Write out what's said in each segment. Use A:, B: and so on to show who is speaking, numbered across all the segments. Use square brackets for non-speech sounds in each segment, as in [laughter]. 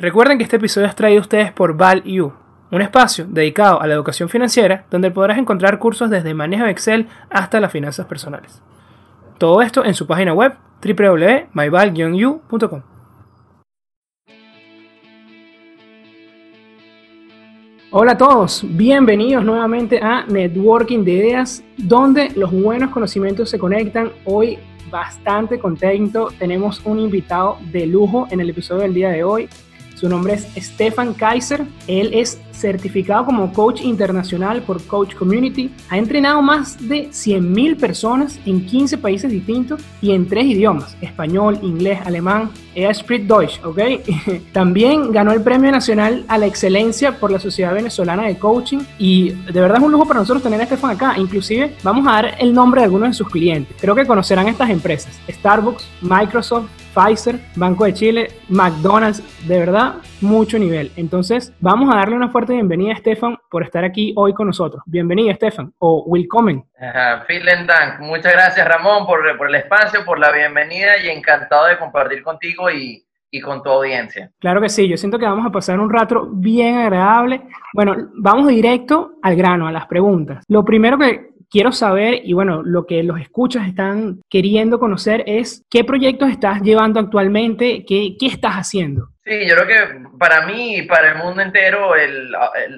A: Recuerden que este episodio es traído a ustedes por ValU, un espacio dedicado a la educación financiera donde podrás encontrar cursos desde manejo de Excel hasta las finanzas personales. Todo esto en su página web www.myval-u.com. Hola a todos, bienvenidos nuevamente a Networking de Ideas, donde los buenos conocimientos se conectan. Hoy bastante contento, tenemos un invitado de lujo en el episodio del día de hoy. Su nombre es Stefan Kaiser. Él es certificado como coach internacional por Coach Community. Ha entrenado más de 100.000 personas en 15 países distintos y en tres idiomas, español, inglés, alemán. Er spricht Deutsch, ¿ok? [laughs] También ganó el Premio Nacional a la Excelencia por la Sociedad Venezolana de Coaching y de verdad es un lujo para nosotros tener a Stefan acá. Inclusive vamos a dar el nombre de algunos de sus clientes. Creo que conocerán estas empresas. Starbucks, Microsoft, Pfizer, Banco de Chile, McDonald's, de verdad, mucho nivel. Entonces, vamos a darle una fuerte bienvenida a Stefan por estar aquí hoy con nosotros. Bienvenida, Stefan, o willkommen.
B: vielen Dank. Muchas gracias, Ramón, por, por el espacio, por la bienvenida y encantado de compartir contigo y, y con tu audiencia.
A: Claro que sí, yo siento que vamos a pasar un rato bien agradable. Bueno, vamos directo al grano, a las preguntas. Lo primero que quiero saber, y bueno, lo que los escuchas están queriendo conocer es qué proyectos estás llevando actualmente, qué, qué estás haciendo.
B: Sí, yo creo que para mí y para el mundo entero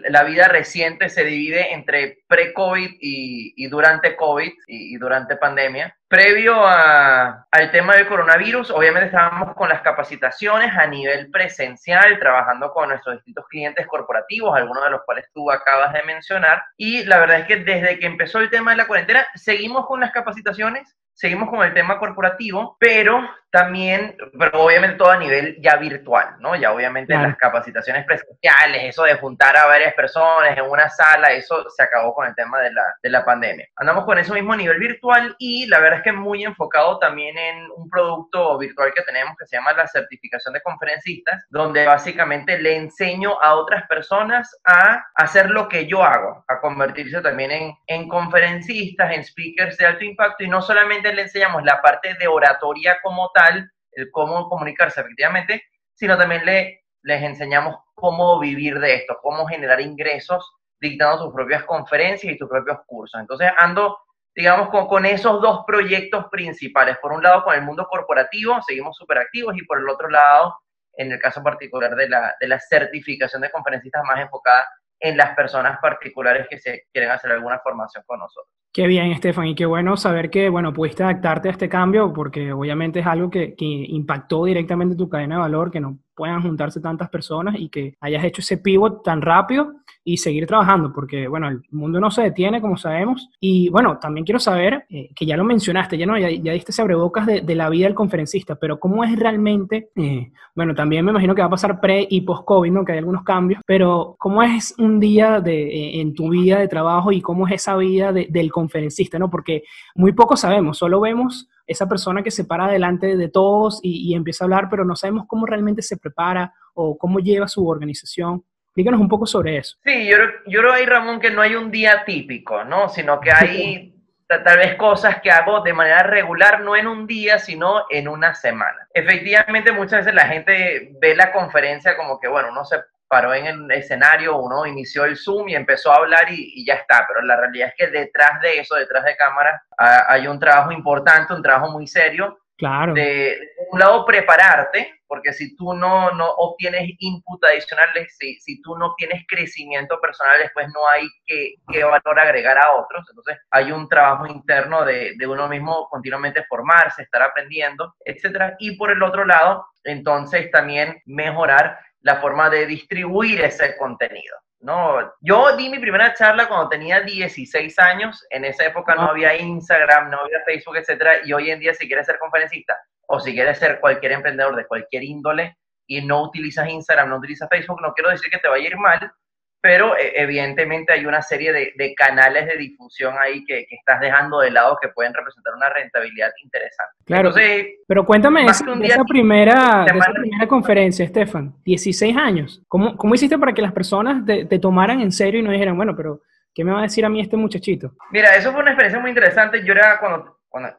B: la vida reciente se divide entre pre-COVID y, durante COVID y, durante pandemia. Previo al tema del coronavirus, obviamente estábamos con las capacitaciones a nivel presencial, trabajando con nuestros distintos clientes corporativos, algunos de los cuales tú acabas de mencionar. Y la verdad es que desde que empezó el tema de la cuarentena, seguimos con las capacitaciones, seguimos con el tema corporativo, pero también, pero obviamente todo a nivel ya virtual, ¿no? Ya obviamente las capacitaciones presenciales, eso de juntar a varias personas en una sala, eso se acabó con el tema de la, de la pandemia. Andamos con ese mismo nivel virtual y la verdad es que muy enfocado también en un producto virtual que tenemos que se llama la certificación de conferencistas, donde básicamente le enseño a otras personas a hacer lo que yo hago, a convertirse también en, en conferencistas, en speakers de alto impacto y no solamente le enseñamos la parte de oratoria como tal, el cómo comunicarse efectivamente, sino también le, les enseñamos cómo vivir de esto, cómo generar ingresos dictando sus propias conferencias y sus propios cursos. Entonces ando, digamos, con, con esos dos proyectos principales. Por un lado, con el mundo corporativo, seguimos súper activos, y por el otro lado, en el caso particular de la, de la certificación de conferencistas más enfocada en las personas particulares que se quieren hacer alguna formación con nosotros.
A: Qué bien, Estefan, y qué bueno saber que, bueno, pudiste adaptarte a este cambio, porque obviamente es algo que, que impactó directamente tu cadena de valor, que no puedan juntarse tantas personas y que hayas hecho ese pivot tan rápido y seguir trabajando, porque bueno, el mundo no se detiene, como sabemos. Y bueno, también quiero saber, eh, que ya lo mencionaste, ya, no, ya, diste ese abrebocas de, la vida del conferencista, pero ¿cómo es realmente? Eh, bueno, también me imagino que va a pasar pre y post-COVID, ¿no? Que hay algunos cambios, pero ¿cómo es un día de, eh, en tu vida de trabajo y cómo es esa vida del conferencista, ¿no? Porque muy poco sabemos, solo vemos esa persona que se para delante de todos y, empieza a hablar, pero no sabemos cómo realmente se prepara o cómo lleva su organización. Díganos un poco sobre eso.
B: Sí, yo, yo creo ahí, Ramón, que no hay un día típico, ¿no? Sino que hay tal vez cosas que hago de manera regular, no en un día, sino en una semana. Efectivamente, muchas veces la gente ve la conferencia como que, bueno, uno se paró en el escenario, uno inició el Zoom y empezó a hablar y, ya está, pero la realidad es que detrás de eso, detrás de cámara, hay un trabajo importante, un trabajo muy serio.
A: Claro.
B: De, un lado, prepararte, porque si tú no, no obtienes input adicionales, si, si tú no tienes crecimiento personal, después no hay que, que valor agregar a otros. Entonces, hay un trabajo interno de, de uno mismo continuamente formarse, estar aprendiendo, etcétera. Y por el otro lado, entonces también mejorar la forma de distribuir ese contenido. No, yo di mi primera charla cuando tenía 16 años, en esa época no había Instagram, no había Facebook, etcétera, y hoy en día si quieres ser conferencista o si quieres ser cualquier emprendedor de cualquier índole y no utilizas Instagram, no utilizas Facebook, no quiero decir que te vaya a ir mal, pero eh, evidentemente hay una serie de, canales de difusión ahí que, estás dejando de lado que pueden representar una rentabilidad interesante.
A: Claro, pero cuéntame esa, esa primera, esa primera conferencia, Estefan, 16 años. ¿Cómo, ¿Cómo, hiciste para que las personas te, tomaran en serio y no dijeran, bueno, pero ¿qué me va a decir a mí este muchachito?
B: Mira, eso fue una experiencia muy interesante. Yo era cuando, cuando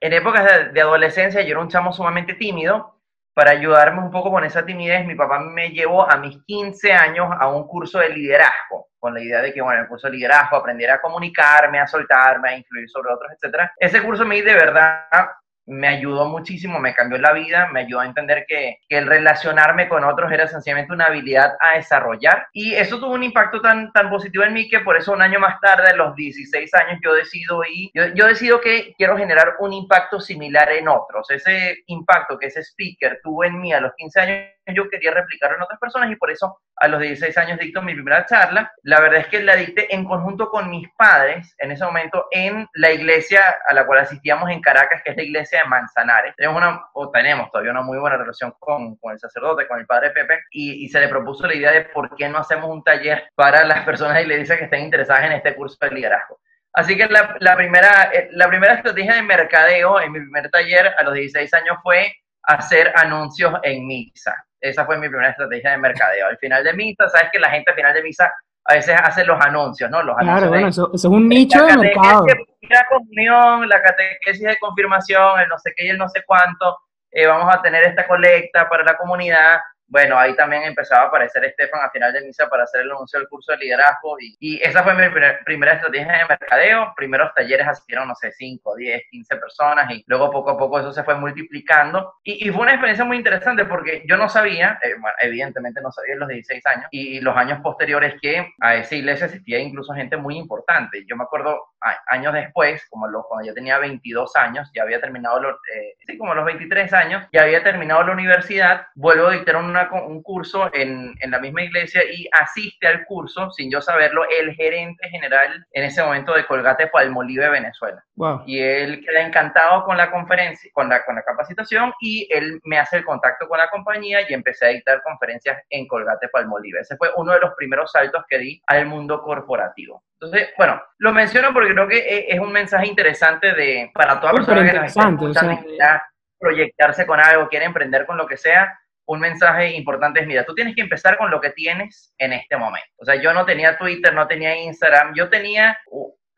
B: en épocas de, de adolescencia, yo era un chamo sumamente tímido para ayudarme un poco con esa timidez, mi papá me llevó a mis 15 años a un curso de liderazgo, con la idea de que, bueno, el curso de liderazgo aprendiera a comunicarme, a soltarme, a influir sobre otros, etc. Ese curso me de verdad me ayudó muchísimo, me cambió la vida, me ayudó a entender que, el relacionarme con otros era sencillamente una habilidad a desarrollar. Y eso tuvo un impacto tan, tan positivo en mí que por eso un año más tarde, a los 16 años, yo decido, y, yo, yo decido que quiero generar un impacto similar en otros. Ese impacto que ese speaker tuvo en mí a los 15 años yo quería replicarlo en otras personas y por eso a los 16 años dicto mi primera charla. La verdad es que la dicté en conjunto con mis padres en ese momento en la iglesia a la cual asistíamos en Caracas, que es la iglesia de Manzanares. Tenemos una, o tenemos todavía una muy buena relación con, con el sacerdote, con el padre Pepe, y, y, se le propuso la idea de por qué no hacemos un taller para las personas de la iglesia que estén interesadas en este curso de liderazgo. Así que la, la primera, eh, la primera estrategia de mercadeo en mi primer taller a los 16 años fue hacer anuncios en misa. Esa fue mi primera estrategia de mercadeo. Al final de misa, sabes que la gente al final de misa a veces hace los anuncios, ¿no? Los anuncios
A: claro, bueno, eso, es un nicho de mercado.
B: La comunión, la catequesis de confirmación, el no sé qué y el no sé cuánto. Eh, vamos a tener esta colecta para la comunidad bueno, ahí también empezaba a aparecer Estefan a final de misa para hacer el anuncio del curso de liderazgo y, esa fue mi primera estrategia de mercadeo. Primeros talleres asistieron, no sé, 5, 10, 15 personas y luego poco a poco eso se fue multiplicando y, fue una experiencia muy interesante porque yo no sabía, eh, evidentemente no sabía en los 16 años y los años posteriores que a esa iglesia asistía incluso gente muy importante. Yo me acuerdo años después, como lo, cuando yo tenía 22 años, ya había terminado, los, eh, sí, como los 23 años, ya había terminado la universidad, vuelvo a dictar una, un curso en, en, la misma iglesia y asiste al curso, sin yo saberlo, el gerente general en ese momento de Colgate Palmolive, Venezuela. Y él queda encantado con la conferencia, con la, con la capacitación y él me hace el contacto con la compañía y empecé a dictar conferencias en Colgate Palmolive. Ese fue uno de los primeros saltos que di al mundo corporativo. Entonces, bueno, lo menciono porque creo que e, es un mensaje interesante de, para toda persona que está proyectarse con algo, quiere emprender con lo que sea, un mensaje importante es, mira, tú tienes que empezar con lo que tienes en este momento. O sea, yo no tenía Twitter, no tenía Instagram, yo tenía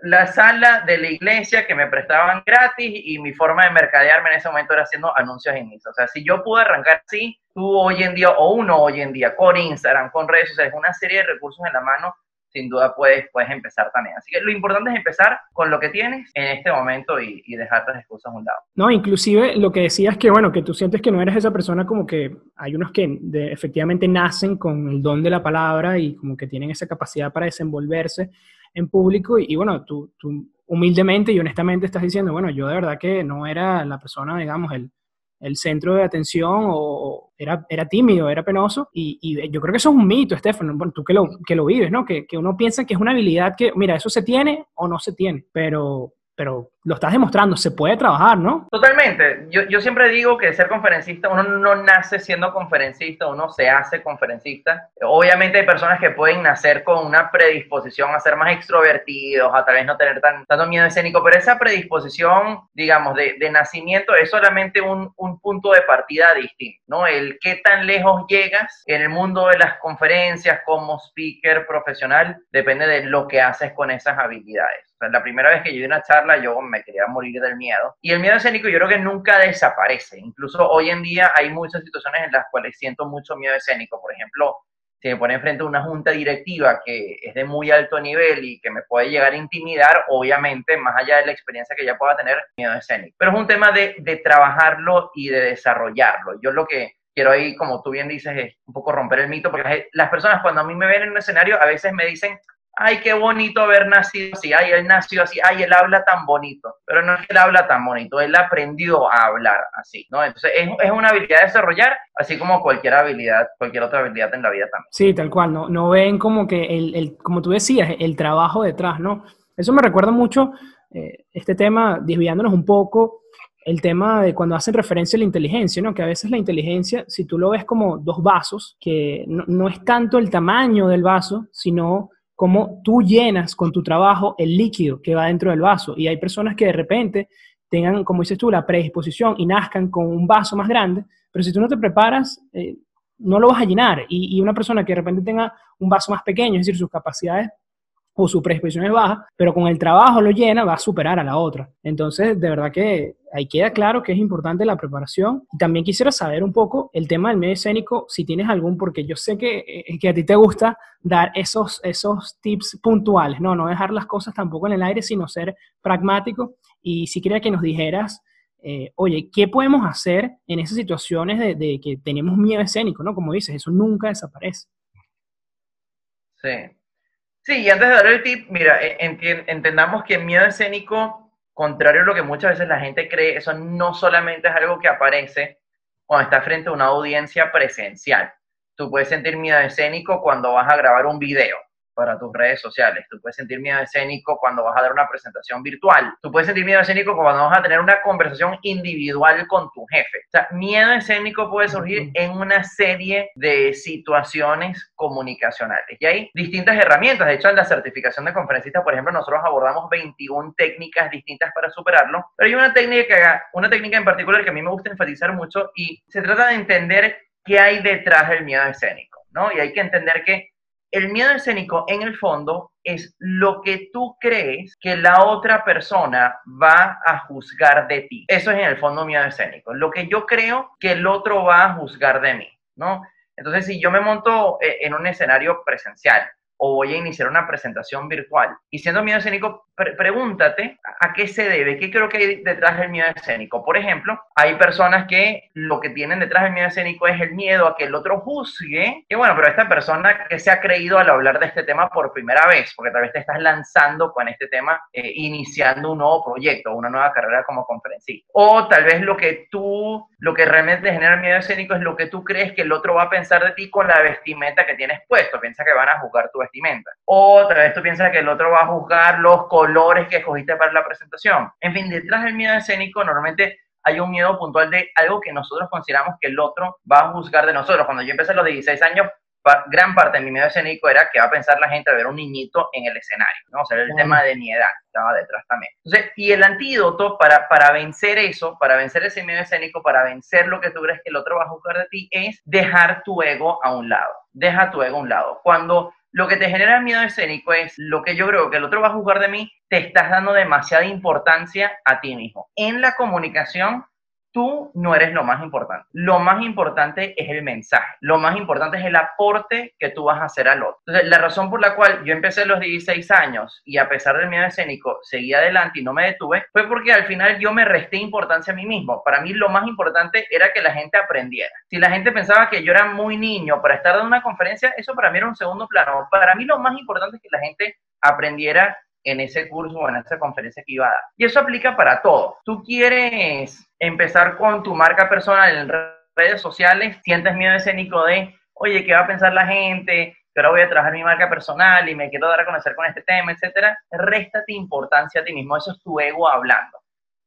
B: la sala de la iglesia que me prestaban gratis y mi forma de mercadearme en ese momento era haciendo anuncios en Instagram. O sea, si yo pude arrancar así, tú hoy en día, o uno hoy en día, con Instagram, con redes sociales, una serie de recursos en la mano, sin duda puedes, puedes empezar también. Así que lo importante es empezar con lo que tienes en este momento y, y dejar las excusas a un lado.
A: No, inclusive lo que decías que, bueno, que tú sientes que no eres esa persona como que hay unos que efectivamente nacen con el don de la palabra y como que tienen esa capacidad para desenvolverse en público y, bueno, tú, tú humildemente y honestamente estás diciendo, bueno, yo de verdad que no era la persona, digamos, el, el centro de atención o era, era tímido, era penoso. Y, yo creo que eso es un mito, Estefano, bueno, tú que lo, que lo vives, ¿no? Que, que, uno piensa que es una habilidad que, mira, eso se tiene o no se tiene, pero, pero lo estás demostrando, se puede trabajar, ¿no?
B: Totalmente. Yo, yo, siempre digo que ser conferencista, uno no nace siendo conferencista, uno se hace conferencista. Obviamente hay personas que pueden nacer con una predisposición a ser más extrovertidos, a tal vez no tener tan, tanto miedo escénico, pero esa predisposición, digamos, de, de nacimiento es solamente un, un, punto de partida distinto, ¿no? El qué tan lejos llegas en el mundo de las conferencias como speaker profesional depende de lo que haces con esas habilidades. La primera vez que yo di una charla, yo me quería morir del miedo. Y el miedo escénico yo creo que nunca desaparece. Incluso hoy en día hay muchas situaciones en las cuales siento mucho miedo escénico. Por ejemplo, si me pone enfrente a una junta directiva que es de muy alto nivel y que me puede llegar a intimidar, obviamente, más allá de la experiencia que ya pueda tener, miedo escénico. Pero es un tema de, de trabajarlo y de desarrollarlo. Yo lo que quiero ahí, como tú bien dices, es un poco romper el mito, porque las personas cuando a mí me ven en un escenario a veces me dicen, ay, qué bonito haber nacido así, ay, él nació así, ay, él habla tan bonito, pero no es que él habla tan bonito, él aprendió a hablar así, ¿no? Entonces es, es una habilidad de desarrollar, así como cualquier habilidad, cualquier otra habilidad en la vida también.
A: Sí, tal cual, no, no ven como que, el, el como tú decías, el trabajo detrás, ¿no? Eso me recuerda mucho eh, este tema, desviándonos un poco, el tema de cuando hacen referencia a la inteligencia, ¿no? Que a veces la inteligencia, si tú lo ves como dos vasos, que no, no es tanto el tamaño del vaso, sino cómo tú llenas con tu trabajo el líquido que va dentro del vaso. Y hay personas que de repente tengan, como dices tú, la predisposición y nazcan con un vaso más grande, pero si tú no te preparas, eh, no lo vas a llenar. Y, una persona que de repente tenga un vaso más pequeño, es decir, sus capacidades o su predisposición es baja, pero con el trabajo lo llena, va a superar a la otra. Entonces, de verdad que ahí queda claro que es importante la preparación. Y también quisiera saber un poco el tema del medio escénico, si tienes algún, porque yo sé que, eh, que a ti te gusta dar esos, esos tips puntuales, ¿no? No dejar las cosas tampoco en el aire, sino ser pragmático. Y si quería que nos dijeras, eh, oye, ¿qué podemos hacer en esas situaciones de, de que tenemos miedo escénico, ¿no? Como dices, eso nunca desaparece.
B: Sí, Sí, y antes de dar el tip, mira, e, entendamos que el miedo escénico, contrario a lo que muchas veces la gente cree, eso no solamente es algo que aparece cuando estás frente a una audiencia presencial. Tú puedes sentir miedo escénico cuando vas a grabar un video para tus redes sociales. Tú puedes sentir miedo escénico cuando vas a dar una presentación virtual. Tú puedes sentir miedo escénico cuando vas a tener una conversación individual con tu jefe. O sea, miedo escénico puede surgir en una serie de situaciones comunicacionales. Y hay distintas herramientas. De hecho, en la certificación de conferencistas, por ejemplo, nosotros abordamos 21 técnicas distintas para superarlo. Pero hay una técnica, una técnica en particular que a mí me gusta enfatizar mucho y se trata de entender qué hay detrás del miedo escénico. ¿no? Y hay que entender que el miedo escénico, en el fondo, es lo que tú crees que la otra persona va a juzgar de ti. Eso es en el fondo miedo escénico. Lo que yo creo que el otro va a juzgar de mí, ¿no? Entonces, si yo me monto eh, en un escenario presencial o voy a iniciar una presentación virtual. Y siendo miedo escénico, pregúntate a qué se debe, qué creo que hay detrás del miedo escénico. Por ejemplo, hay personas que lo que tienen detrás del miedo escénico es el miedo a que el otro juzgue. Y bueno, pero esta persona que se ha creído al hablar de este tema por primera vez, porque tal vez te estás lanzando con este tema, eh, iniciando un nuevo proyecto, una nueva carrera como conferencista. O tal vez lo que tú, lo que realmente genera miedo escénico es lo que tú crees que el otro va a pensar de ti con la vestimenta que tienes puesto. Piensa que van a juzgar tu vestimenta. Otra vez tú piensas que el otro va a juzgar los colores que escogiste para la presentación. En fin, detrás del miedo escénico normalmente hay un miedo puntual de algo que nosotros consideramos que el otro va a juzgar de nosotros. Cuando yo empecé a los 16 años, gran parte de mi miedo escénico era que va a pensar la gente al ver un niñito en el escenario, ¿no? O sea, el tema de mi edad estaba detrás también. Entonces, y el antídoto para, para vencer eso, para vencer ese miedo escénico, para vencer lo que tú crees que el otro va a juzgar de ti, es dejar tu ego a un lado. Deja tu ego a un lado. Cuando lo que te genera miedo escénico es lo que yo creo que el otro va a juzgar de mí, te estás dando demasiada importancia a ti mismo. En la comunicación tú no eres lo más importante. Lo más importante es el mensaje. Lo más importante es el aporte que tú vas a hacer al otro. Entonces, la razón por la cual yo empecé a los 16 años y a pesar del miedo escénico seguí adelante y no me detuve, fue porque al final yo me resté importancia a mí mismo. Para mí lo más importante era que la gente aprendiera. Si la gente pensaba que yo era muy niño para estar en una conferencia, eso para mí era un segundo plano. Para mí lo más importante es que la gente aprendiera en ese curso o en esa conferencia que iba a dar. Y eso aplica para todo. Tú quieres empezar con tu marca personal en redes sociales, sientes miedo escénico de, oye, ¿qué va a pensar la gente? Que ahora voy a trabajar mi marca personal y me quiero dar a conocer con este tema, etcétera. Réstate importancia a ti mismo. Eso es tu ego hablando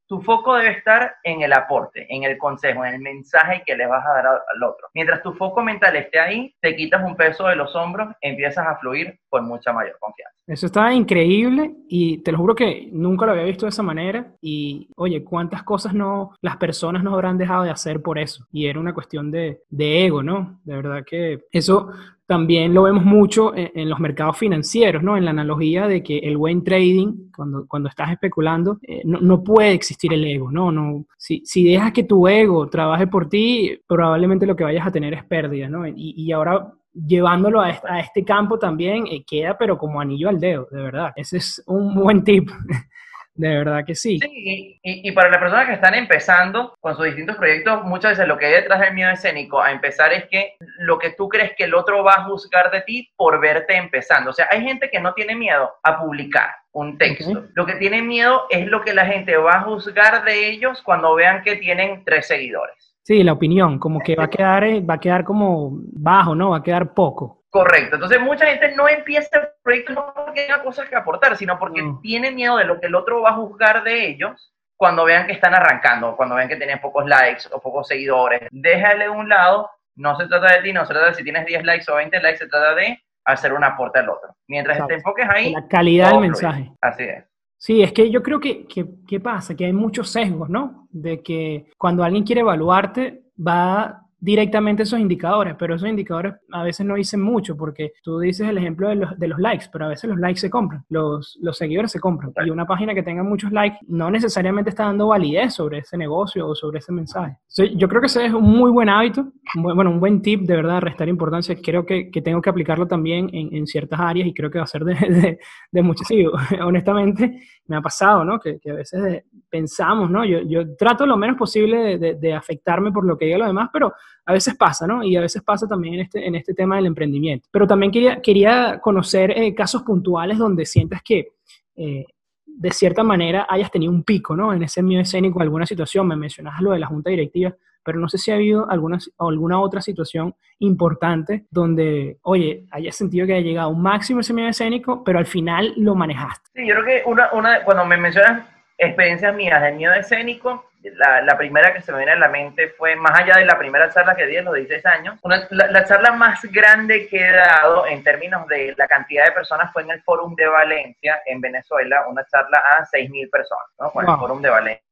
B: tu foco debe estar en el aporte, en el consejo, en el mensaje que le vas a dar al otro. Mientras tu foco mental esté ahí, te quitas un peso de los hombros, empiezas a fluir con mucha mayor confianza.
A: Eso está increíble y te lo juro que nunca lo había visto de esa manera y oye, cuántas cosas no las personas no habrán dejado de hacer por eso y era una cuestión de, de ego, ¿no? De verdad que eso también lo vemos mucho en, los mercados financieros, ¿no? En la analogía de que el buen trading, cuando, cuando estás especulando, eh, no, puede existir el ego, ¿no? no si, si, dejas que tu ego trabaje por ti, probablemente lo que vayas a tener es pérdida, ¿no? Y, y ahora llevándolo a este, a este campo también eh, queda, pero como anillo al dedo, de verdad. Ese es un buen tip. [laughs] De verdad que sí.
B: Sí, y, y, para las personas que están empezando con sus distintos proyectos, muchas veces lo que hay detrás del miedo escénico a empezar es que lo que tú crees que el otro va a juzgar de ti por verte empezando. O sea, hay gente que no tiene miedo a publicar un texto. Lo que tiene miedo es lo que la gente va a juzgar de ellos cuando vean que tienen tres seguidores.
A: Sí, la opinión, como que va a quedar, eh, va a quedar como bajo, ¿no? Va a quedar poco.
B: Correcto. Entonces mucha gente no empieza el proyecto no porque tenga cosas que aportar, sino porque tiene miedo de lo que el otro va a juzgar de ellos cuando vean que están arrancando, cuando vean que tienen pocos likes o pocos seguidores. Déjale un lado, no se trata de ti, no se trata de si tienes 10 likes o 20 likes, se trata de hacer un aporte al otro. Mientras te enfoques ahí.
A: La calidad del mensaje.
B: Así es.
A: Sí, es que yo creo que, ¿qué pasa? Que hay muchos sesgos, ¿no? De que cuando alguien quiere evaluarte, va directamente esos indicadores, pero esos indicadores a veces no dicen mucho porque tú dices el ejemplo de los, de los likes, pero a veces los likes se compran, los, los seguidores se compran. Y una página que tenga muchos likes no necesariamente está dando validez sobre ese negocio o sobre ese mensaje. yo creo que ese es un muy buen hábito, bueno, un buen tip de verdad, restar importancia. Creo que, que tengo que aplicarlo también en, en, ciertas áreas y creo que va a ser de, de, de mucho. Sí, [laughs] honestamente, me ha pasado, ¿no? Que, que a veces pensamos, ¿no? Yo, yo, trato lo menos posible de, de afectarme por lo que diga lo demás, pero a veces pasa, ¿no? Y a veces pasa también en este, en este tema del emprendimiento. Pero también quería, quería conocer eh, casos puntuales donde sientas que eh, de cierta manera hayas tenido un pico, ¿no? En ese miedo escénico, alguna situación, me mencionas lo de la junta directiva, pero no sé si ha habido alguna, alguna otra situación importante donde, oye, hayas sentido que haya llegado a un máximo ese miedo escénico, pero al final lo manejaste.
B: Sí, yo creo que una, una cuando me mencionas experiencias mías de miedo escénico, la, la, primera que se me viene a la mente fue, más allá de la primera charla que di en los 16 años, una, la, la, charla más grande que he dado en términos de la cantidad de personas fue en el Fórum de Valencia, en Venezuela, una charla a 6.000 personas, ¿no? Con wow. el Fórum de Valencia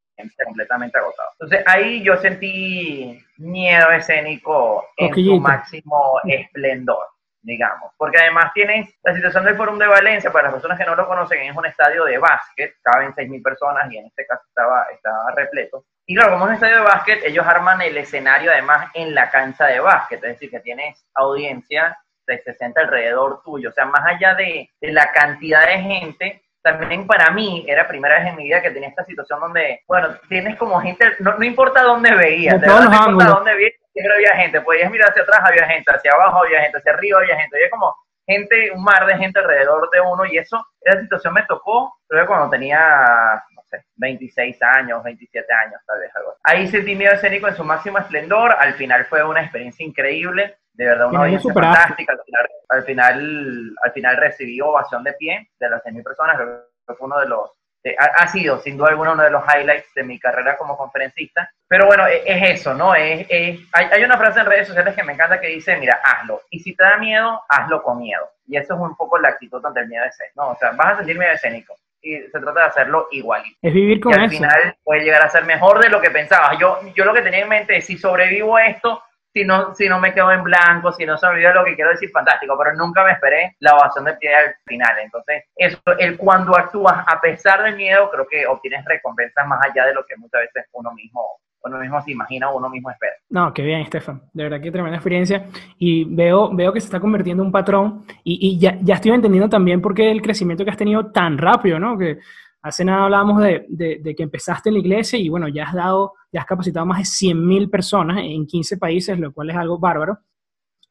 B: completamente agotado. Entonces ahí yo sentí miedo escénico en su máximo esplendor digamos. Porque además tienes la situación del Fórum de Valencia, para las personas que no lo conocen, es un estadio de básquet, caben 6.000 personas y en este caso estaba, estaba repleto. Y claro, como es un estadio de básquet, ellos arman el escenario además en la cancha de básquet, es decir, que tienes audiencia de 60 alrededor tuyo. O sea, más allá de, de la cantidad de gente, también para mí era primera vez en mi vida que tenía esta situación donde, bueno, tienes como gente, no, no importa dónde veías, no importa dónde veías, siempre había gente, podías mirar hacia atrás, había gente, hacia abajo había gente, hacia arriba había gente, había como gente, un mar de gente alrededor de uno y eso, esa situación me tocó, creo que cuando tenía, no sé, 26 años, 27 años, tal vez algo. Ahí sentí miedo escénico en su máximo esplendor, al final fue una experiencia increíble, de verdad una audiencia fantástica, al final, al final, al final recibí ovación de pie de las 6.000 personas, creo que fue uno de los ha, ha, sido sin duda alguna uno de los highlights de mi carrera como conferencista. Pero bueno, es, es eso, ¿no? Es, es, hay, una frase en redes sociales que me encanta que dice, mira, hazlo. Y si te da miedo, hazlo con miedo. Y eso es un poco la actitud ante el miedo escénico, ¿no? O sea, vas a sentir miedo escénico. Y se trata de hacerlo igual.
A: Es vivir con
B: y al
A: eso.
B: final puede llegar a ser mejor de lo que pensabas. Yo, yo lo que tenía en mente es, si sobrevivo a esto, si no, si no me quedo en blanco, si no se olvida lo que quiero decir, fantástico, pero nunca me esperé la ovación de pie al final. Entonces, eso, el cuando actúas a pesar del miedo, creo que obtienes recompensas más allá de lo que muchas veces uno mismo uno mismo se imagina o uno mismo espera.
A: No, qué bien, Estefan. De verdad que tremenda experiencia. Y veo, veo que se está convirtiendo en un patrón y, y ya, ya estoy entendiendo también por qué el crecimiento que has tenido tan rápido, ¿no? Que hace nada hablábamos de, de que empezaste en la iglesia y bueno, ya has dado ya has capacitado más de 100.000 personas en 15 países, lo cual es algo bárbaro,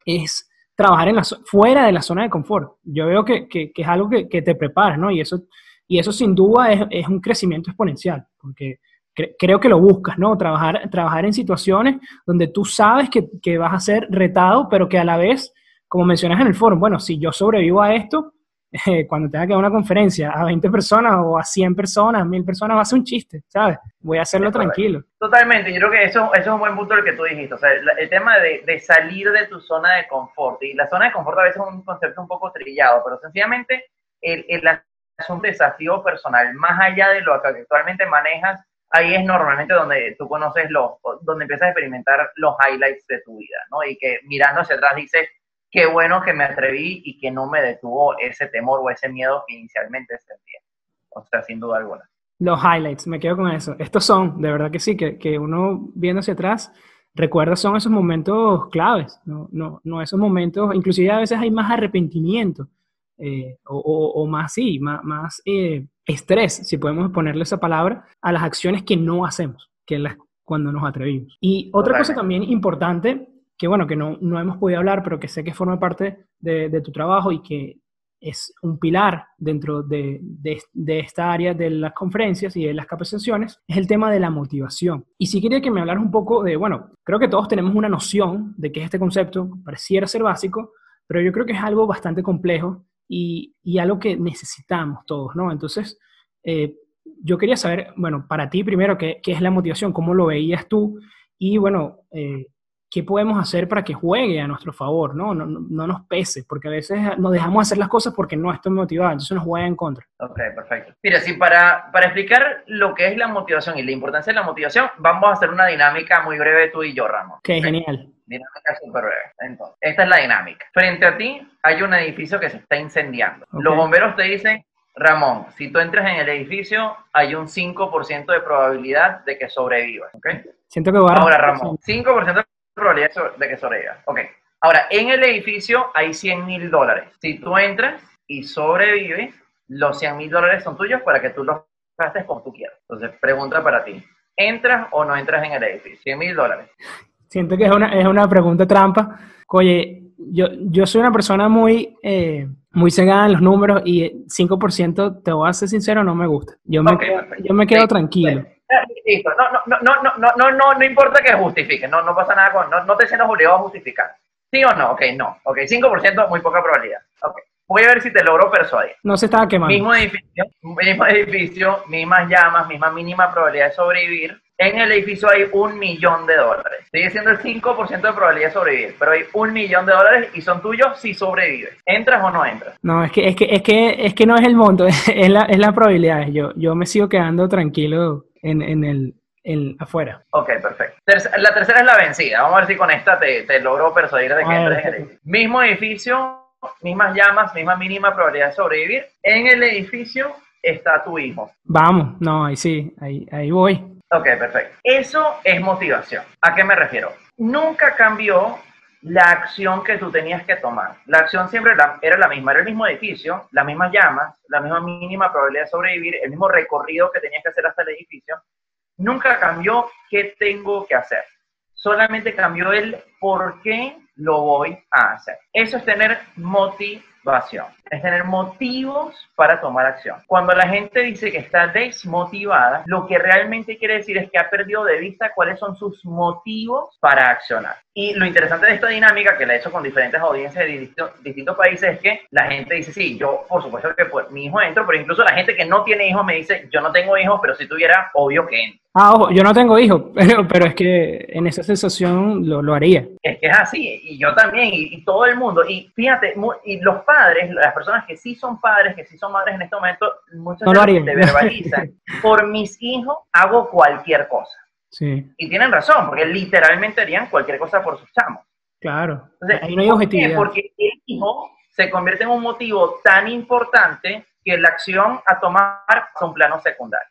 A: es trabajar en la, fuera de la zona de confort. Yo veo que, que, que es algo que, que, te prepara, ¿no? Y eso, y eso sin duda es, es un crecimiento exponencial, porque cre creo que lo buscas, ¿no? Trabajar, trabajar en situaciones donde tú sabes que, vas a ser retado, pero que a la vez, como mencionas en el foro, bueno, si yo sobrevivo a esto, eh, [laughs] cuando tenga que dar una conferencia a 20 personas o a 100 personas, 1000 personas, va a ser un chiste, ¿sabes? Voy a hacerlo tranquilo.
B: Totalmente, yo creo que eso, eso es un buen punto el que tú dijiste, o sea, el, el tema de, de, salir de tu zona de confort, y la zona de confort a veces es un concepto un poco trillado, pero sencillamente el, el, es un desafío personal, más allá de lo que actualmente manejas, ahí es normalmente donde tú conoces los, donde empiezas a experimentar los highlights de tu vida, ¿no? Y que mirando hacia atrás dices, qué bueno que me atreví y que no me detuvo ese temor o ese miedo que inicialmente sentía. O sea, sin duda alguna.
A: Los highlights, me quedo con eso. Estos son, de verdad que sí, que, que uno viendo hacia atrás, recuerda son esos momentos claves, no, no, no esos momentos, inclusive a veces hay más arrepentimiento, eh, o, o, o, más, sí, más, más eh, estrés, si podemos ponerle esa palabra, a las acciones que no hacemos, que las, cuando nos atrevimos. Y otra cosa también importante que bueno, que no, no, hemos podido hablar, pero que sé que forma parte de, de tu trabajo y que es un pilar dentro de, de, esta área de las conferencias y de las capacitaciones, es el tema de la motivación. Y si quería que me hablaras un poco de, bueno, creo que todos tenemos una noción de que este concepto pareciera ser básico, pero yo creo que es algo bastante complejo y, y algo que necesitamos todos, ¿no? Entonces, eh, yo quería saber, bueno, para ti primero, ¿qué, ¿qué, es la motivación? ¿Cómo lo veías tú? Y bueno, eh, qué podemos hacer para que juegue a nuestro favor, ¿no? No, no, nos pese, porque a veces nos dejamos hacer las cosas porque no estoy motivado, entonces nos juega en contra.
B: Ok, perfecto. Mira, si para, para explicar lo que es la motivación y la importancia de la motivación, vamos a hacer una dinámica muy breve tú y yo, Ramón.
A: Ok, genial.
B: Dinámica súper breve. Entonces, esta es la dinámica. Frente a ti hay un edificio que se está incendiando. Los bomberos te dicen, Ramón, si tú entras en el edificio, hay un 5% de probabilidad de que sobrevivas. ¿ok?
A: Siento que va
B: Ahora, Ramón, 5% de probabilidad de que sobreviva. Ok. Ahora, en el edificio hay 100 mil dólares. Si tú entras y sobrevives, los 100 mil dólares son tuyos para que tú los gastes como tú quieras. Entonces, pregunta para ti. ¿Entras o no entras en el edificio? 100 mil dólares.
A: Siento que es una, es una pregunta trampa. Oye, yo, yo soy una persona muy, eh, muy cegada en los números y 5%, te voy a ser sincero, no me gusta. Yo me, quedo, yo me quedo tranquilo.
B: Listo. No, no, no, no, no, no, no, no importa que justifique, no, no pasa nada con, no, no te sientas obligado a justificar. ¿Sí o no? Ok, no. Ok, 5%, muy poca probabilidad. Ok. Voy a ver si te logro persuadir.
A: No se estaba quemando.
B: Mismo edificio, mismo edificio, mismas llamas, misma mínima probabilidad de sobrevivir. En el edificio hay un millón de dólares. Sigue siendo el 5% de probabilidad de sobrevivir, pero hay un millón de dólares y son tuyos si sobrevives. ¿Entras o no entras?
A: No, es que, es que, es que, es que no es el monto, [laughs] es la, es la probabilidad. Yo, yo me sigo quedando tranquilo en, en el, el, afuera.
B: Ok, perfecto. la tercera es la vencida. Vamos a ver si con esta te, te logro persuadir de que entres en el edificio. Mismo edificio, mismas llamas, misma mínima probabilidad de sobrevivir. En el edificio está tu hijo.
A: Vamos, no, ahí sí, ahí, ahí voy.
B: Ok, perfecto. Eso es motivación. ¿A qué me refiero? Nunca cambió la acción que tú tenías que tomar. La acción siempre era la misma, era el mismo edificio, las mismas llamas, la misma mínima probabilidad de sobrevivir, el mismo recorrido que tenías que hacer hasta el edificio. Nunca cambió qué tengo que hacer. Solamente cambió el por qué lo voy a hacer. Eso es tener motivación, es tener motivos para tomar acción. Cuando la gente dice que está desmotivada, lo que realmente quiere decir es que ha perdido de vista cuáles son sus motivos para accionar. Y lo interesante de esta dinámica, que la he hecho con diferentes audiencias de distintos, países, es que la gente dice, sí, yo por supuesto que pues, mi hijo entro, pero incluso la gente que no tiene hijos me dice, yo no tengo hijos, pero si tuviera, obvio que entro.
A: Ah, ojo, yo no tengo hijos, [laughs] pero, pero es que en esa sensación lo, lo haría.
B: Es que es así, y yo también, y, todo el mundo. Y fíjate, y los padres, las personas que sí son padres, que sí son madres en este momento, muchas veces se verbalizan, [laughs] por mis hijos hago cualquier cosa.
A: Sí.
B: Y tienen razón, porque literalmente harían cualquier cosa por sus chamos.
A: Claro.
B: Ahí no hay objetividad. Porque el hijo se convierte en un motivo tan importante que la acción a tomar es un plano secundario.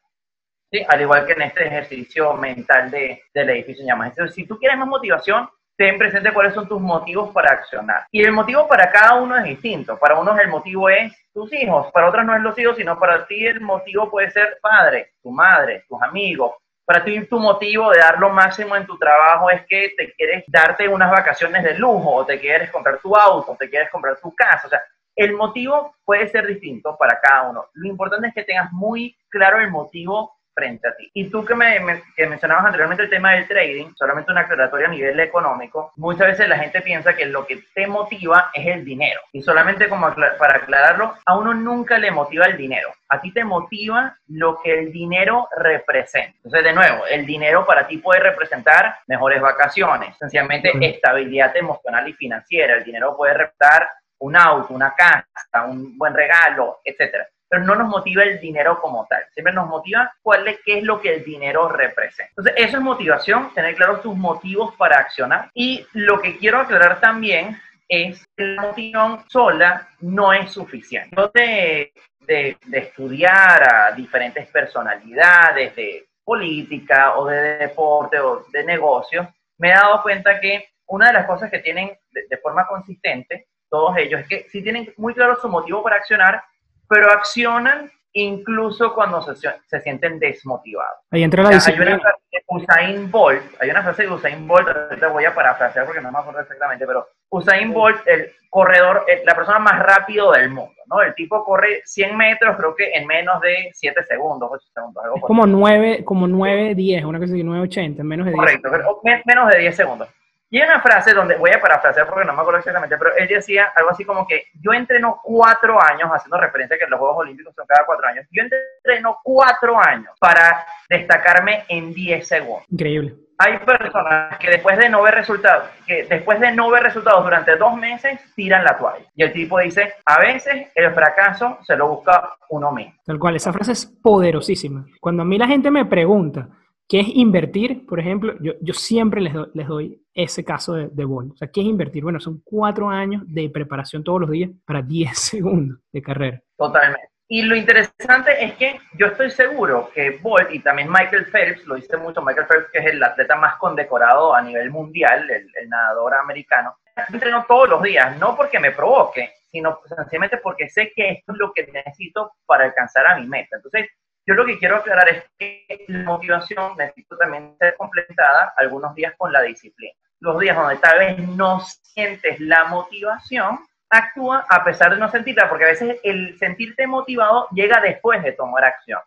B: ¿Sí? Al igual que en este ejercicio mental de, del edificio llamas. Entonces, si tú quieres más motivación, ten presente cuáles son tus motivos para accionar. Y el motivo para cada uno es distinto. Para unos el motivo es tus hijos, para otros no es los hijos, sino para ti el motivo puede ser padre, tu madre, tus amigos, para ti tu motivo de dar lo máximo en tu trabajo es que te quieres darte unas vacaciones de lujo, o te quieres comprar tu auto, o te quieres comprar tu casa. O sea, el motivo puede ser distinto para cada uno. Lo importante es que tengas muy claro el motivo frente a ti. Y tú que, me, mencionabas anteriormente el tema del trading, solamente una aclaratoria a nivel económico, muchas veces la gente piensa que lo que te motiva es el dinero. Y solamente como para aclararlo, a uno nunca le motiva el dinero. A ti te motiva lo que el dinero representa. Entonces, de nuevo, el dinero para ti puede representar mejores vacaciones, sencillamente estabilidad emocional y financiera. El dinero puede representar un auto, una casa, un buen regalo, etcétera pero no nos motiva el dinero como tal. Siempre nos motiva cuál es, qué es lo que el dinero representa. Entonces, eso es motivación, tener claros tus motivos para accionar. Y lo que quiero aclarar también es que la motivación sola no es suficiente. Yo de, de, estudiar a diferentes personalidades de política o de deporte o de negocios, me he dado cuenta que una de las cosas que tienen de, de forma consistente todos ellos es que si tienen muy claro su motivo para accionar, pero accionan incluso cuando se, se sienten desmotivados.
A: Ahí entra la disciplina.
B: Hay una frase de Usain Bolt, hay una frase de Usain Bolt, ahorita voy a parafrasear porque no me acuerdo exactamente, pero Usain Bolt, el corredor, la persona más rápido del mundo, ¿no? El tipo corre 100 metros, creo que en menos de 7 segundos, 8 segundos.
A: Algo es como 9, como 9, 10, una cosa así, 9, 80, menos de 10.
B: Correcto, menos de 10 segundos. Y hay una frase donde, voy a parafrasear porque no me acuerdo exactamente, pero él decía algo así como que yo entreno cuatro años, haciendo referencia a que los Juegos Olímpicos son cada cuatro años, yo entreno cuatro años para destacarme en 10 segundos.
A: Increíble.
B: Hay personas que después de no ver resultados, que después de no ver resultados durante dos meses, tiran la toalla. Y el tipo dice, a veces el fracaso se lo busca uno mismo.
A: Tal cual, esa frase es poderosísima. Cuando a mí la gente me pregunta, ¿Qué es invertir? Por ejemplo, yo, yo siempre les, les doy ese caso de, de O sea, ¿qué es invertir? Bueno, son cuatro años de preparación todos los días para 10 [laughs] segundos de carrera.
B: Totalmente. Y lo interesante es que yo estoy seguro que Bolt y también Michael Phelps, lo dice mucho Michael Phelps, que es el atleta más condecorado a nivel mundial, el, el nadador americano, entreno todos los días, no porque me provoque, sino sencillamente porque sé que esto es lo que necesito para alcanzar a mi meta. Entonces, yo lo que quiero aclarar es que la motivación necesita también ser completada algunos días con la disciplina. Los días donde tal vez no sientes la motivación, actúa a pesar de no sentirla, porque a veces el sentirte motivado llega después de tomar acción.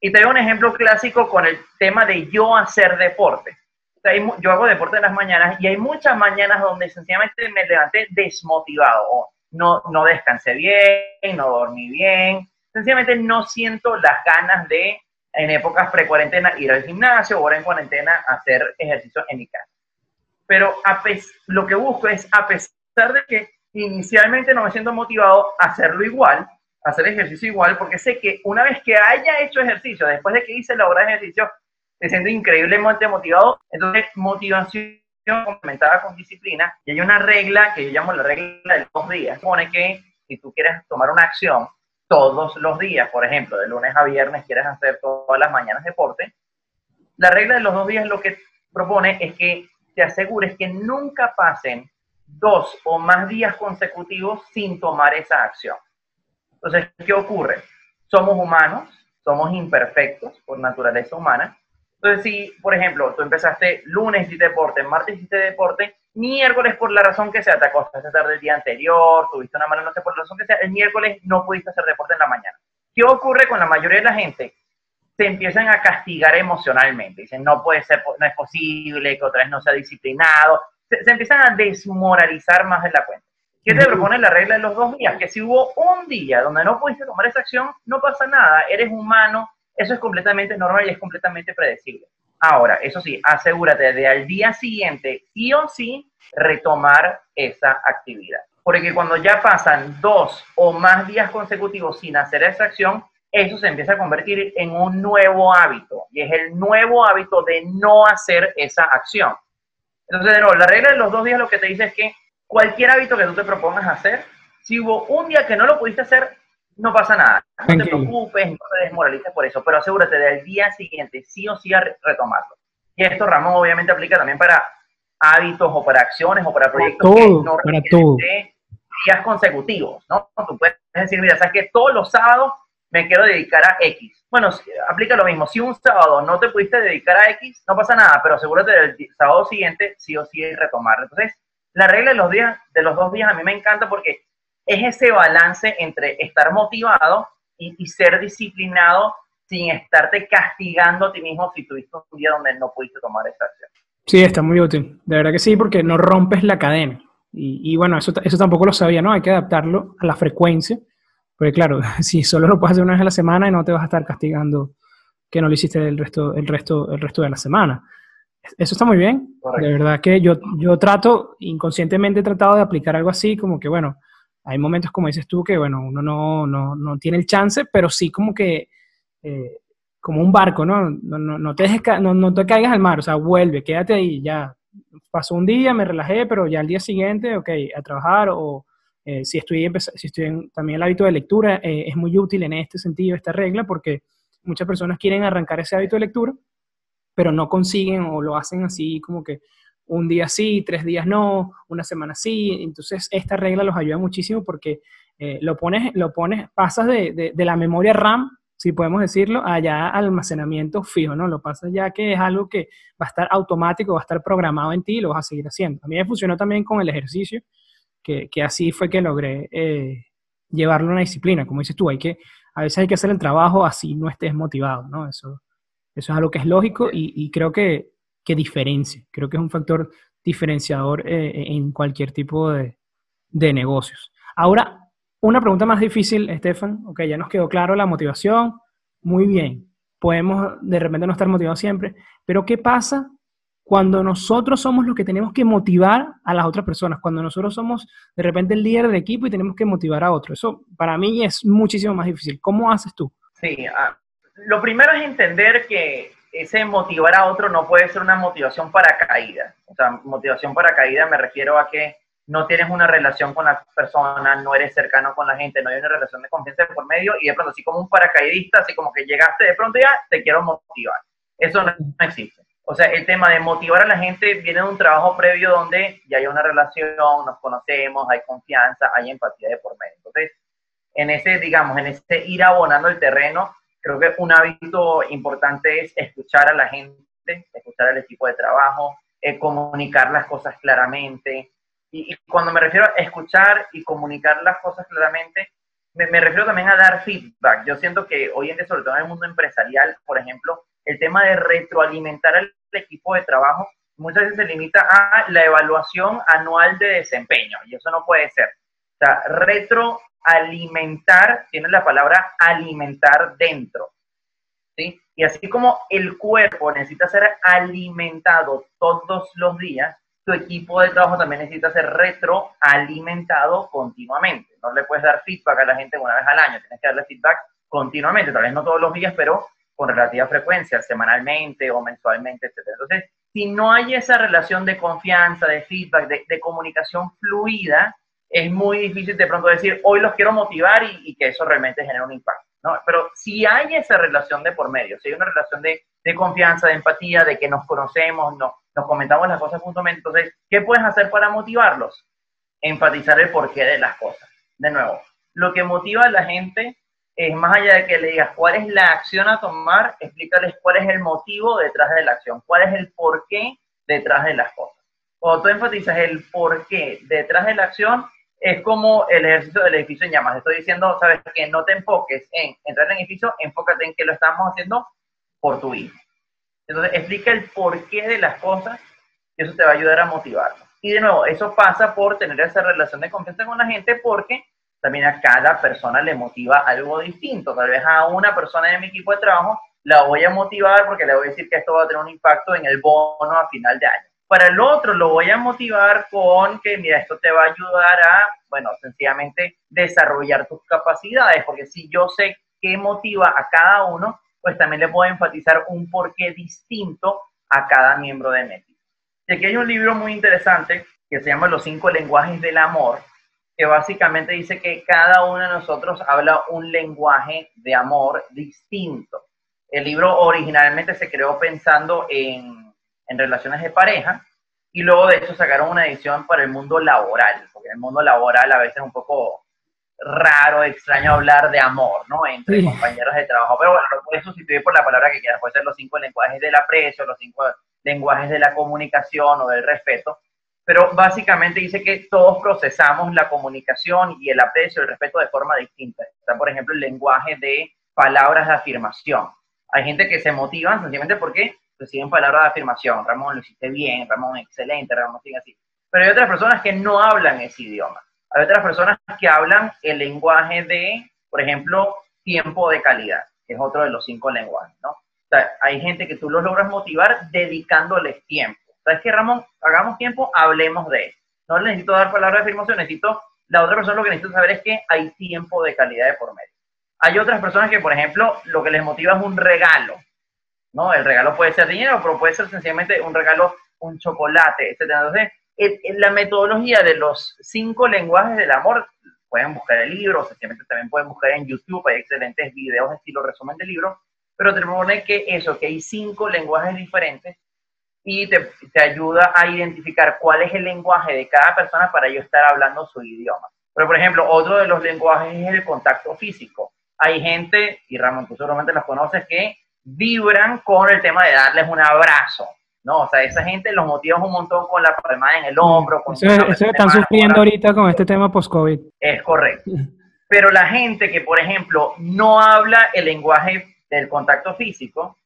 B: Y te doy un ejemplo clásico con el tema de yo hacer deporte. yo hago deporte en las mañanas y hay muchas mañanas donde sencillamente me levanté desmotivado, no, no descansé bien, no dormí bien, sencillamente no siento las ganas de, en épocas pre-cuarentena, ir al gimnasio o ahora en cuarentena hacer ejercicio en mi casa. Pero a lo que busco es, a pesar de que inicialmente no me siento motivado a hacerlo igual, hacer ejercicio igual, porque sé que una vez que haya hecho ejercicio, después de que hice la hora de ejercicio, me siento increíblemente motivado. Entonces, motivación complementada con disciplina. Y hay una regla que yo llamo la regla de los días. Supone que si tú quieres tomar una acción, todos los días, por ejemplo, de lunes a viernes quieres hacer todas las mañanas deporte, la regla de los dos días lo que propone es que te asegures que nunca pasen dos o más días consecutivos sin tomar esa acción. Entonces, ¿qué ocurre? Somos humanos, somos imperfectos por naturaleza humana. Entonces, si, por ejemplo, tú empezaste lunes y deporte, martes hiciste deporte, miércoles por la razón que sea, te acostaste tarde el día anterior, tuviste una mala noche por la razón que sea, el miércoles no pudiste hacer deporte en la mañana. ¿Qué ocurre con la mayoría de la gente? Se empiezan a castigar emocionalmente. Dicen, no puede ser, no es posible que otra vez no sea disciplinado. Se, empiezan a desmoralizar más de la cuenta. ¿Qué te propone la regla de los dos días? Que si hubo un día donde no pudiste tomar esa acción, no pasa nada, eres humano, eso es completamente normal y es completamente predecible. Ahora, eso sí, asegúrate de al día siguiente, sí o sí, retomar esa actividad. Porque cuando ya pasan dos o más días consecutivos sin hacer esa acción, eso se empieza a convertir en un nuevo hábito. Y es el nuevo hábito de no hacer esa acción. Entonces, de nuevo, la regla de los dos días lo que te dice es que cualquier hábito que tú te propongas hacer, si hubo un día que no lo pudiste hacer, no pasa nada. No te preocupes, no te desmoralices por eso, pero asegúrate del día siguiente sí o sí a retomarlo. Y esto, Ramón, obviamente aplica también para hábitos o para acciones o para proyectos
A: que no para todo.
B: días consecutivos, ¿no? Tú puedes decir, mira, sabes que todos los sábados me quiero dedicar a X. Bueno, aplica lo mismo. Si un sábado no te pudiste dedicar a X, no pasa nada, pero asegúrate del sábado siguiente sí o sí retomarlo. Entonces, la regla de los días, de los dos días a mí me encanta porque es ese balance entre estar motivado y, ser disciplinado sin estarte castigando a ti mismo si tuviste un día donde no pudiste tomar esa acción.
A: Sí, está muy útil. De verdad que sí, porque no rompes la cadena. Y, bueno, eso, eso tampoco lo sabía, ¿no? Hay que adaptarlo a la frecuencia. Porque claro, [laughs] si solo lo puedes hacer una vez a la semana y no te vas a estar castigando que no lo hiciste el resto, el resto, el resto de la semana. Eso está muy bien. De verdad que yo, yo trato, inconscientemente he tratado de aplicar algo así, como que bueno, hay momentos, como dices tú, que bueno, uno no, no, no tiene el chance, pero sí como que, eh, como un barco, ¿no? No, no, no te dejes, no, no, te caigas al mar, o sea, vuelve, quédate ahí, ya. Pasó un día, me relajé, pero ya al día siguiente, ok, a trabajar o eh, si estoy, si estoy en, también el hábito de lectura, eh, es muy útil en este sentido esta regla porque muchas personas quieren arrancar ese hábito de lectura, pero no consiguen o lo hacen así como que un día sí, tres días no, una semana sí. Entonces, esta regla los ayuda muchísimo porque eh, lo, pones, lo pones, pasas de, de, la memoria RAM, si podemos decirlo, allá al almacenamiento fijo, ¿no? Lo pasas ya que es algo que va a estar automático, va a estar programado en ti y lo vas a seguir haciendo. A mí me funcionó también con el ejercicio, que, que así fue que logré eh, llevarlo a una disciplina. Como dices tú, hay que, a veces hay que hacer el trabajo así no estés motivado, ¿no? Eso, eso es algo que es lógico y creo que, que diferencia. Creo que es un factor diferenciador eh, en cualquier tipo de, de negocios. Ahora, una pregunta más difícil, Estefan. Ok, ya nos quedó claro la motivación. Muy bien. Podemos de repente no estar motivados siempre. Pero ¿qué pasa cuando nosotros somos los que tenemos que motivar a las otras personas? Cuando nosotros somos de repente el líder del equipo y tenemos que motivar a otro. Eso para mí es muchísimo más difícil. ¿Cómo haces tú?
B: Sí, ah, lo primero es entender que ese motivar a otro no puede ser una motivación para caída. O sea, motivación para caída me refiero a que no tienes una relación con las personas, no eres cercano con la gente, no hay una relación de confianza por medio y de pronto así como un paracaidista, así como que llegaste de pronto ya, te quiero motivar. Eso no, existe. O sea, el tema de motivar a la gente viene de un trabajo previo donde ya hay una relación, nos conocemos, hay confianza, hay empatía de por medio. Entonces, en ese, digamos, en ese ir abonando el terreno, creo que un hábito importante es escuchar a la gente, escuchar al equipo de trabajo, eh, comunicar las cosas claramente, y, cuando me refiero a escuchar y comunicar las cosas claramente, me, refiero también a dar feedback. Yo siento que hoy en día, sobre todo en el mundo empresarial, por ejemplo, el tema de retroalimentar al equipo de trabajo muchas veces se limita a la evaluación anual de desempeño, y eso no puede ser. O sea, retroalimentar tiene la palabra alimentar dentro. ¿sí? Y así como el cuerpo necesita ser alimentado todos los días, tu equipo de trabajo también necesita ser retroalimentado continuamente. No le puedes dar feedback a la gente una vez al año, tienes que darle feedback continuamente, tal vez no todos los días, pero con relativa frecuencia, semanalmente o mensualmente, etc. Entonces, si no hay esa relación de confianza, de feedback, de, comunicación fluida, es muy difícil de pronto decir, hoy los quiero motivar y, que eso realmente genere un impacto. ¿no? Pero si hay esa relación de por medio, si hay una relación de, de confianza, de empatía, de que nos conocemos, no, nos comentamos las cosas puntualmente. Entonces, ¿qué puedes hacer para motivarlos? Enfatizar el porqué de las cosas. De nuevo, lo que motiva a la gente es más allá de que le digas cuál es la acción a tomar, explícales cuál es el motivo detrás de la acción, cuál es el porqué detrás de las cosas. Cuando tú enfatizas el porqué detrás de la acción, es como el ejercicio del edificio en llamas. Estoy diciendo, sabes, que no te enfoques en entrar en el edificio, enfócate en que lo estamos haciendo por tu hijo. Entonces, explica el porqué de las cosas y eso te va a ayudar a motivarlo. Y de nuevo, eso pasa por tener esa relación de confianza con la gente porque también a cada persona le motiva algo distinto. Tal vez a una persona de mi equipo de trabajo la voy a motivar porque le voy a decir que esto va a tener un impacto en el bono a final de año. Para el otro lo voy a motivar con que, mira, esto te va a ayudar a, bueno, sencillamente desarrollar tus capacidades, porque si yo sé qué motiva a cada uno, pues también le puedo enfatizar un porqué distinto a cada miembro de Meti. Y aquí hay un libro muy interesante que se llama Los cinco lenguajes del amor, que básicamente dice que cada uno de nosotros habla un lenguaje de amor distinto. El libro originalmente se creó pensando en, en relaciones de pareja y luego de hecho sacaron una edición para el mundo laboral, porque en el mundo laboral a veces es un poco raro, extraño hablar de amor, ¿no? Entre compañeros de trabajo. Pero bueno, lo puedes sustituir por la palabra que quieras. Puede ser los cinco lenguajes del aprecio, los cinco lenguajes de la comunicación o del respeto. Pero básicamente dice que todos procesamos la comunicación y el aprecio, el respeto de forma distinta. Está, por ejemplo, el lenguaje de palabras de afirmación. Hay gente que se motiva sencillamente porque reciben palabras de afirmación. Ramón, lo hiciste bien, Ramón, excelente, Ramón, sigue así. Pero hay otras personas que no hablan ese idioma. Hay otras personas que hablan el lenguaje de, por ejemplo, tiempo de calidad, que es otro de los cinco lenguajes, ¿no? O sea, hay gente que tú los logras motivar dedicándoles tiempo. ¿Sabes qué, Ramón? Hagamos tiempo, hablemos de eso. No necesito dar palabras de afirmación, necesito, la otra persona lo que necesita saber es que hay tiempo de calidad de por medio. Hay otras personas que, por ejemplo, lo que les motiva es un regalo, ¿no? El regalo puede ser dinero, pero puede ser sencillamente un regalo, un chocolate, etc. Entonces, la metodología de los cinco lenguajes del amor, pueden buscar el libro, sencillamente también pueden buscar en YouTube, hay excelentes videos estilo resumen del libro, pero te propone que eso, que hay cinco lenguajes diferentes y te, te, ayuda a identificar cuál es el lenguaje de cada persona para yo estar hablando su idioma. Pero, por ejemplo, otro de los lenguajes es el contacto físico. Hay gente, y Ramón, tú seguramente los conoces, que vibran con el tema de darles un abrazo, ¿no? O sea, esa gente los motiva un montón con la palmada en el hombro. Con
A: eso, están sufriendo ahorita con este tema post-COVID.
B: Es correcto. Pero la gente que, por ejemplo, no habla el lenguaje del contacto físico,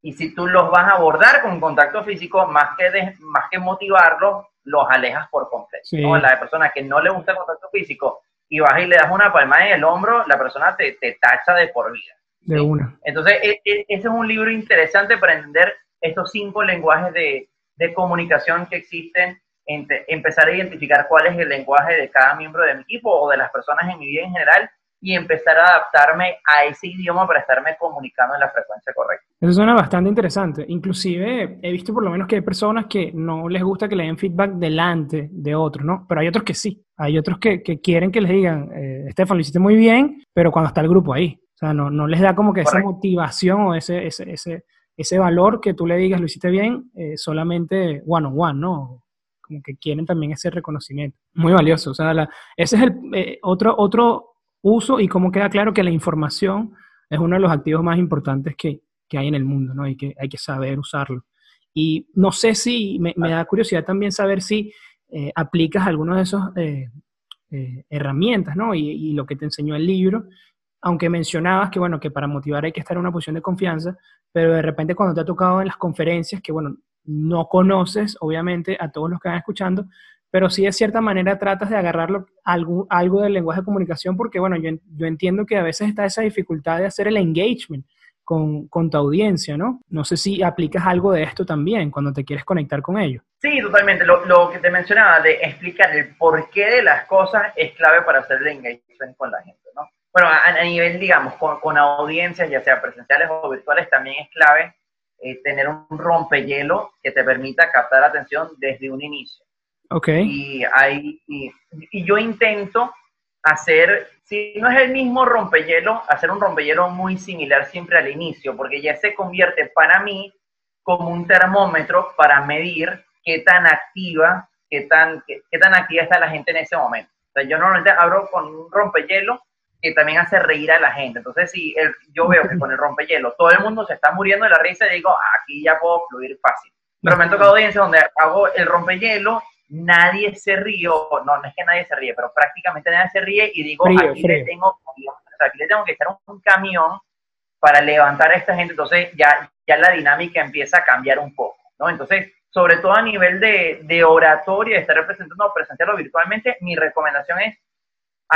B: y si tú los vas a abordar con contacto físico, más que, más que motivarlos, los alejas por completo. La persona que no le gusta el contacto físico y vas y le das una palmada en el hombro, la persona te, te tacha de por vida.
A: De una.
B: Entonces, e, e, ese es un libro interesante para entender estos cinco lenguajes de, de comunicación que existen, empezar a identificar cuál es el lenguaje de cada miembro de mi equipo o de las personas en mi vida en general y empezar a adaptarme a ese idioma para estarme comunicando en la frecuencia correcta.
A: Eso suena bastante interesante. Inclusive he visto por lo menos que hay personas que no les gusta que le den feedback delante de otros, ¿no? Pero hay otros que sí. Hay otros que, que quieren que les digan, eh, Estefan, lo hiciste muy bien, pero cuando está el grupo ahí. Sea, no, no les da como que esa motivación o ese, ese, ese, ese, valor que tú le digas, lo hiciste bien, eh, solamente one on one, ¿no? Como que quieren también ese reconocimiento. Muy valioso. O sea, ese es el eh, otro, otro uso y cómo queda claro que la información es uno de los activos más importantes que, que hay en el mundo, ¿no? Y que hay que saber usarlo. Y no sé si, me, da curiosidad también saber si eh, aplicas algunas de esas eh, eh, herramientas, ¿no? Y, y, lo que te enseñó el libro, aunque mencionabas que, bueno, que para motivar hay que estar en una posición de confianza, pero de repente cuando te ha tocado en las conferencias, que, bueno, no conoces, obviamente, a todos los que van escuchando, pero sí de cierta manera tratas de agarrarlo algo, del lenguaje de comunicación porque, bueno, yo, yo entiendo que a veces está esa dificultad de hacer el engagement con, con, tu audiencia, ¿no? No sé si aplicas algo de esto también cuando te quieres conectar con ellos.
B: Sí, totalmente. Lo, lo que te mencionaba de explicar el porqué de las cosas es clave para hacer el engagement con la gente, ¿no? Bueno, a, nivel, digamos, con, con, audiencias, ya sea presenciales o virtuales, también es clave eh, tener un rompehielo que te permita captar atención desde un inicio. Y, hay, y, yo intento hacer, si no es el mismo rompehielo, hacer un rompehielo muy similar siempre al inicio, porque ya se convierte para mí como un termómetro para medir qué tan activa, qué tan, qué, tan activa está la gente en ese momento. O sea, yo normalmente abro con un rompehielo que también hace reír a la gente. Entonces, si yo veo que con el rompehielo todo el mundo se está muriendo de la risa, digo, aquí ya puedo fluir fácil. Pero me han tocado audiencias donde hago el rompehielo nadie se ríe, no, no es que nadie se ríe, pero prácticamente nadie se ríe y digo, aquí, Le tengo, aquí le tengo que echar un, camión para levantar a esta gente, entonces ya, ya la dinámica empieza a cambiar un poco, ¿no? Entonces, sobre todo a nivel de, de oratoria, de estar representando, presenciarlo virtualmente, mi recomendación es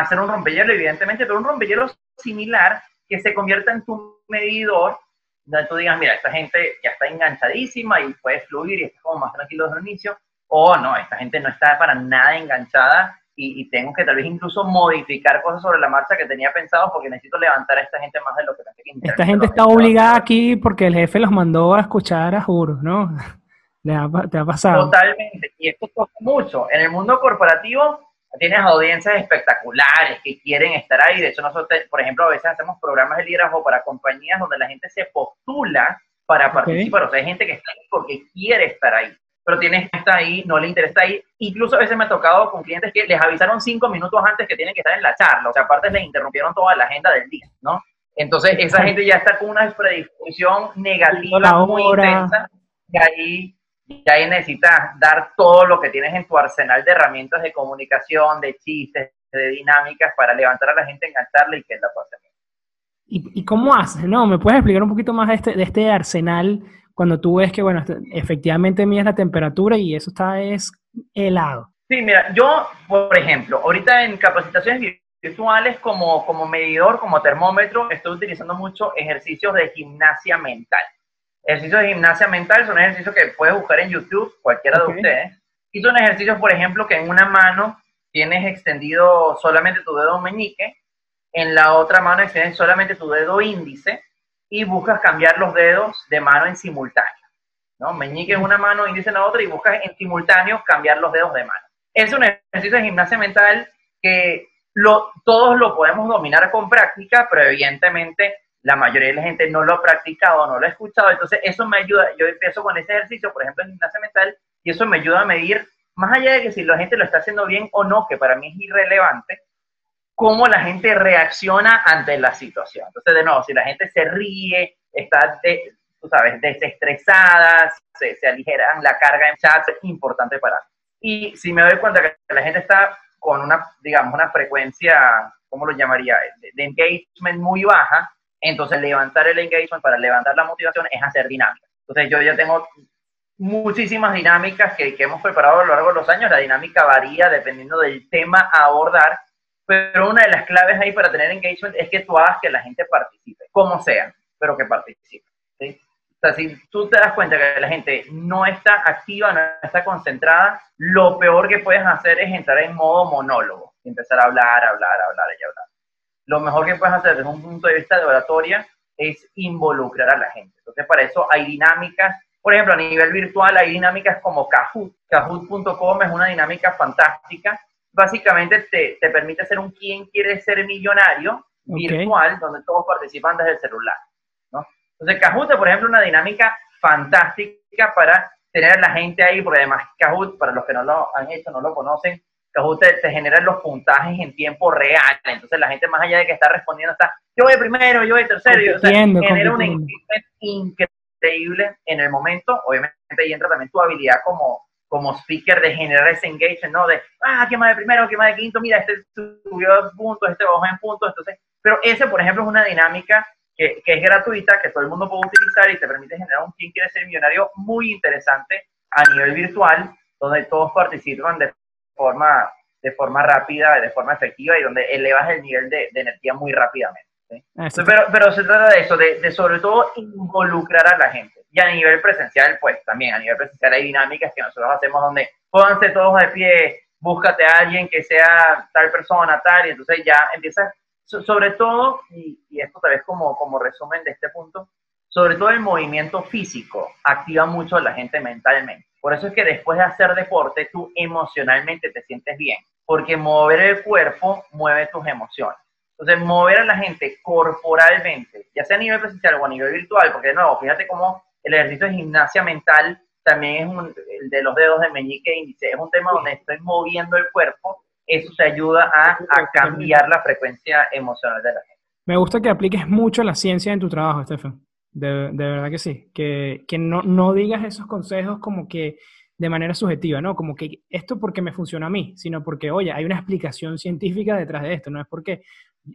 B: hacer un rompehielo, evidentemente, pero un rompehielo similar que se convierta en tu medidor, donde tú digas, mira, esta gente ya está enganchadísima y puede fluir y está como más tranquilo desde el inicio, o no, esta gente no está para nada enganchada y, tengo que tal vez incluso modificar cosas sobre la marcha que tenía pensado porque necesito levantar a esta gente más de lo que pensé que
A: Esta gente está obligada aquí porque el jefe los mandó a escuchar a juros, ¿no? [laughs] ¿Te ha, pasado?
B: Totalmente, y esto toca mucho. En el mundo corporativo tienes audiencias espectaculares que quieren estar ahí. De hecho, nosotros, por ejemplo, a veces hacemos programas de liderazgo para compañías donde la gente se postula para participar. O sea, hay gente que está ahí porque quiere estar ahí pero tienes que estar ahí, no le interesa ahí. Incluso a veces me ha tocado con clientes que les avisaron cinco minutos antes que tienen que estar en la charla, o sea, aparte les interrumpieron toda la agenda del día, ¿no? Entonces, esa gente ya está con una predisposición negativa muy intensa y ahí, y ahí necesitas dar todo lo que tienes en tu arsenal de herramientas de comunicación, de chistes, de dinámicas para levantar a la gente, engancharla y que la pase.
A: ¿Y, ¿Y, cómo haces? ¿No? ¿Me puedes explicar un poquito más de este, de este arsenal cuando tú ves que, bueno, efectivamente mides la temperatura y eso está es helado.
B: Sí, mira, yo, por ejemplo, ahorita en capacitaciones virtuales como, como medidor, como termómetro, estoy utilizando mucho ejercicios de gimnasia mental. Ejercicios de gimnasia mental son ejercicios que puedes buscar en YouTube, cualquiera de ustedes. Y son ejercicios, por ejemplo, que en una mano tienes extendido solamente tu dedo meñique, en la otra mano extiendes solamente tu dedo índice y buscas cambiar los dedos de mano en simultáneo. ¿no? Meñique en una mano, índice en la otra y buscas en simultáneo cambiar los dedos de mano. Es un ejercicio de gimnasia mental que lo, todos lo podemos dominar con práctica, pero evidentemente la mayoría de la gente no lo ha practicado, no lo ha escuchado, entonces eso me ayuda, yo empiezo con ese ejercicio, por ejemplo, en gimnasia mental, y eso me ayuda a medir, más allá de que si la gente lo está haciendo bien o no, que para mí es irrelevante, cómo la gente reacciona ante la situación. Entonces, de nuevo, si la gente se ríe, está, de, tú sabes, desestresada, se, se, aligeran la carga en chat, es importante para Y si me doy cuenta que la gente está con una, digamos, una frecuencia, ¿cómo lo llamaría?, de, engagement muy baja, entonces levantar el engagement para levantar la motivación es hacer dinámica. Entonces yo ya tengo muchísimas dinámicas que, que, hemos preparado a lo largo de los años. La dinámica varía dependiendo del tema a abordar, pero una de las claves ahí para tener engagement es que tú hagas que la gente participe, como sea, pero que participe. ¿sí? O sea, si tú te das cuenta que la gente no está activa, no está concentrada, lo peor que puedes hacer es entrar en modo monólogo y empezar a hablar, hablar, hablar y hablar. Lo mejor que puedes hacer desde un punto de vista de oratoria es involucrar a la gente. Entonces, para eso hay dinámicas. Por ejemplo, a nivel virtual hay dinámicas como Kahoot. Kahoot.com es una dinámica fantástica. Básicamente te, te permite ser un quien quiere ser millonario virtual, donde todos participan desde el celular. Entonces, Kahoot es, por ejemplo, una dinámica fantástica para tener a la gente ahí, porque además Kahoot, para los que no lo han hecho, no lo conocen, Kahoot te, genera los puntajes en tiempo real. Entonces, la gente más allá de que está respondiendo está, yo voy primero, yo voy tercero, y, o sea, genera un increíble en el momento. Obviamente, ahí entra también tu habilidad como, como speaker de generar ese engagement, ¿no? De, ah, ¿quién más de primero? ¿quién más de quinto? Mira, este subió puntos, este bajó en puntos. Entonces, pero ese, por ejemplo, es una dinámica que, es gratuita, que todo el mundo puede utilizar y te permite generar un quien quiere ser millonario muy interesante a nivel virtual, donde todos participan de forma, de forma rápida, de forma efectiva y donde elevas el nivel de, energía muy rápidamente. Ah, pero, pero se trata de eso, de, de, sobre todo involucrar a la gente. Y a nivel presencial, pues también a nivel presencial hay dinámicas que nosotros hacemos donde pónganse todos de pie, búscate a alguien que sea tal persona, tal, y entonces ya empiezas sobre todo, y, esto tal vez como, como resumen de este punto, sobre todo el movimiento físico activa mucho a la gente mentalmente. Por eso es que después de hacer deporte, tú emocionalmente te sientes bien, porque mover el cuerpo mueve tus emociones. Entonces, mover a la gente corporalmente, ya sea a nivel presencial o a nivel virtual, porque de nuevo, fíjate cómo el ejercicio de gimnasia mental también es un, el de los dedos de meñique e índice, es un tema donde estoy moviendo el cuerpo eso te ayuda a, cambiar la frecuencia emocional de la gente.
A: Me gusta que apliques mucho la ciencia en tu trabajo, Estefan. De, verdad que sí. Que, no, no, digas esos consejos como que de manera subjetiva, ¿no? Como que esto porque me funciona a mí, sino porque, oye, hay una explicación científica detrás de esto. No es porque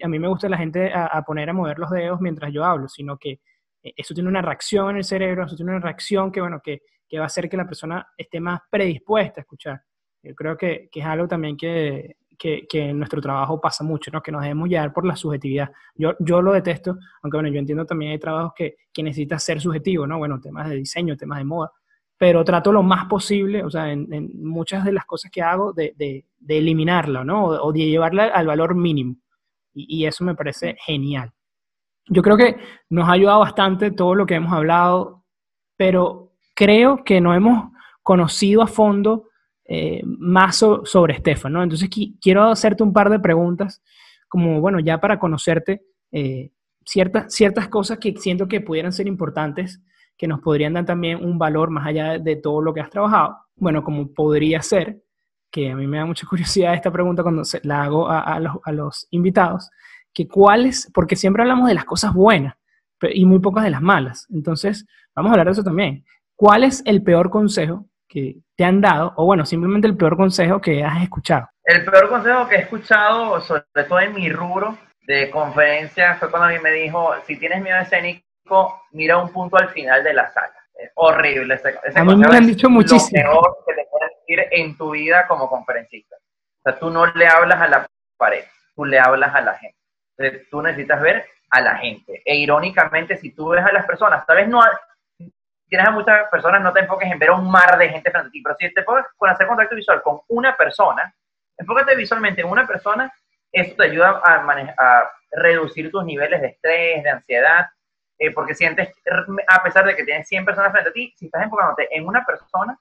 A: a mí me gusta la gente a, poner a mover los dedos mientras yo hablo, sino que eh, eso tiene una reacción en el cerebro, eso tiene una reacción que, bueno, que, que va a hacer que la persona esté más predispuesta a escuchar. Yo creo que, que es algo también que, que, que, en nuestro trabajo pasa mucho, ¿no? que nos debemos llevar por la subjetividad. Yo, yo lo detesto, aunque bueno, yo entiendo también hay trabajos que, que necesitan ser subjetivos, ¿no? Bueno, temas de diseño, temas de moda, pero trato lo más posible, o sea, en, muchas de las cosas que hago, de, de, de eliminarla, ¿no? O, de llevarla al valor mínimo. Y, y eso me parece genial. Yo creo que nos ha ayudado bastante todo lo que hemos hablado, pero creo que no hemos conocido a fondo eh, más sobre Estefan, ¿no? Entonces quiero hacerte un par de preguntas, como, bueno, ya para conocerte, eh, ciertas, ciertas cosas que siento que pudieran ser importantes, que nos podrían dar también un valor más allá de todo lo que has trabajado. Bueno, como podría ser, que a mí me da mucha [laughs] curiosidad esta pregunta cuando se, la hago a, los, a los invitados, que cuáles, porque siempre hablamos de las cosas buenas y muy pocas de las malas. Entonces, vamos a hablar de eso también. ¿Cuál es el peor consejo que te han dado, o bueno, simplemente el peor consejo que has escuchado?
B: El peor consejo que he escuchado, sobre todo en mi rubro de conferencia, fue cuando a mí me dijo, si tienes miedo escénico, mira un punto al final de la sala. Es horrible ese, ese
A: A mí me han dicho muchísimo.
B: Lo peor que te puedes decir en tu vida como conferencista. O sea, tú no le hablas a la pared, tú le hablas a la gente. Entonces, tú necesitas ver a la gente. E irónicamente, si tú ves a las personas, tal vez no, tienes a muchas personas, no te enfoques en ver un mar de gente frente a ti, pero si te puedes con hacer contacto visual con una persona, enfócate visualmente en una persona, eso te ayuda a, a reducir tus niveles de estrés, de ansiedad, eh, porque sientes, a pesar de que tienes 100 personas frente a ti, si estás enfocándote en una persona,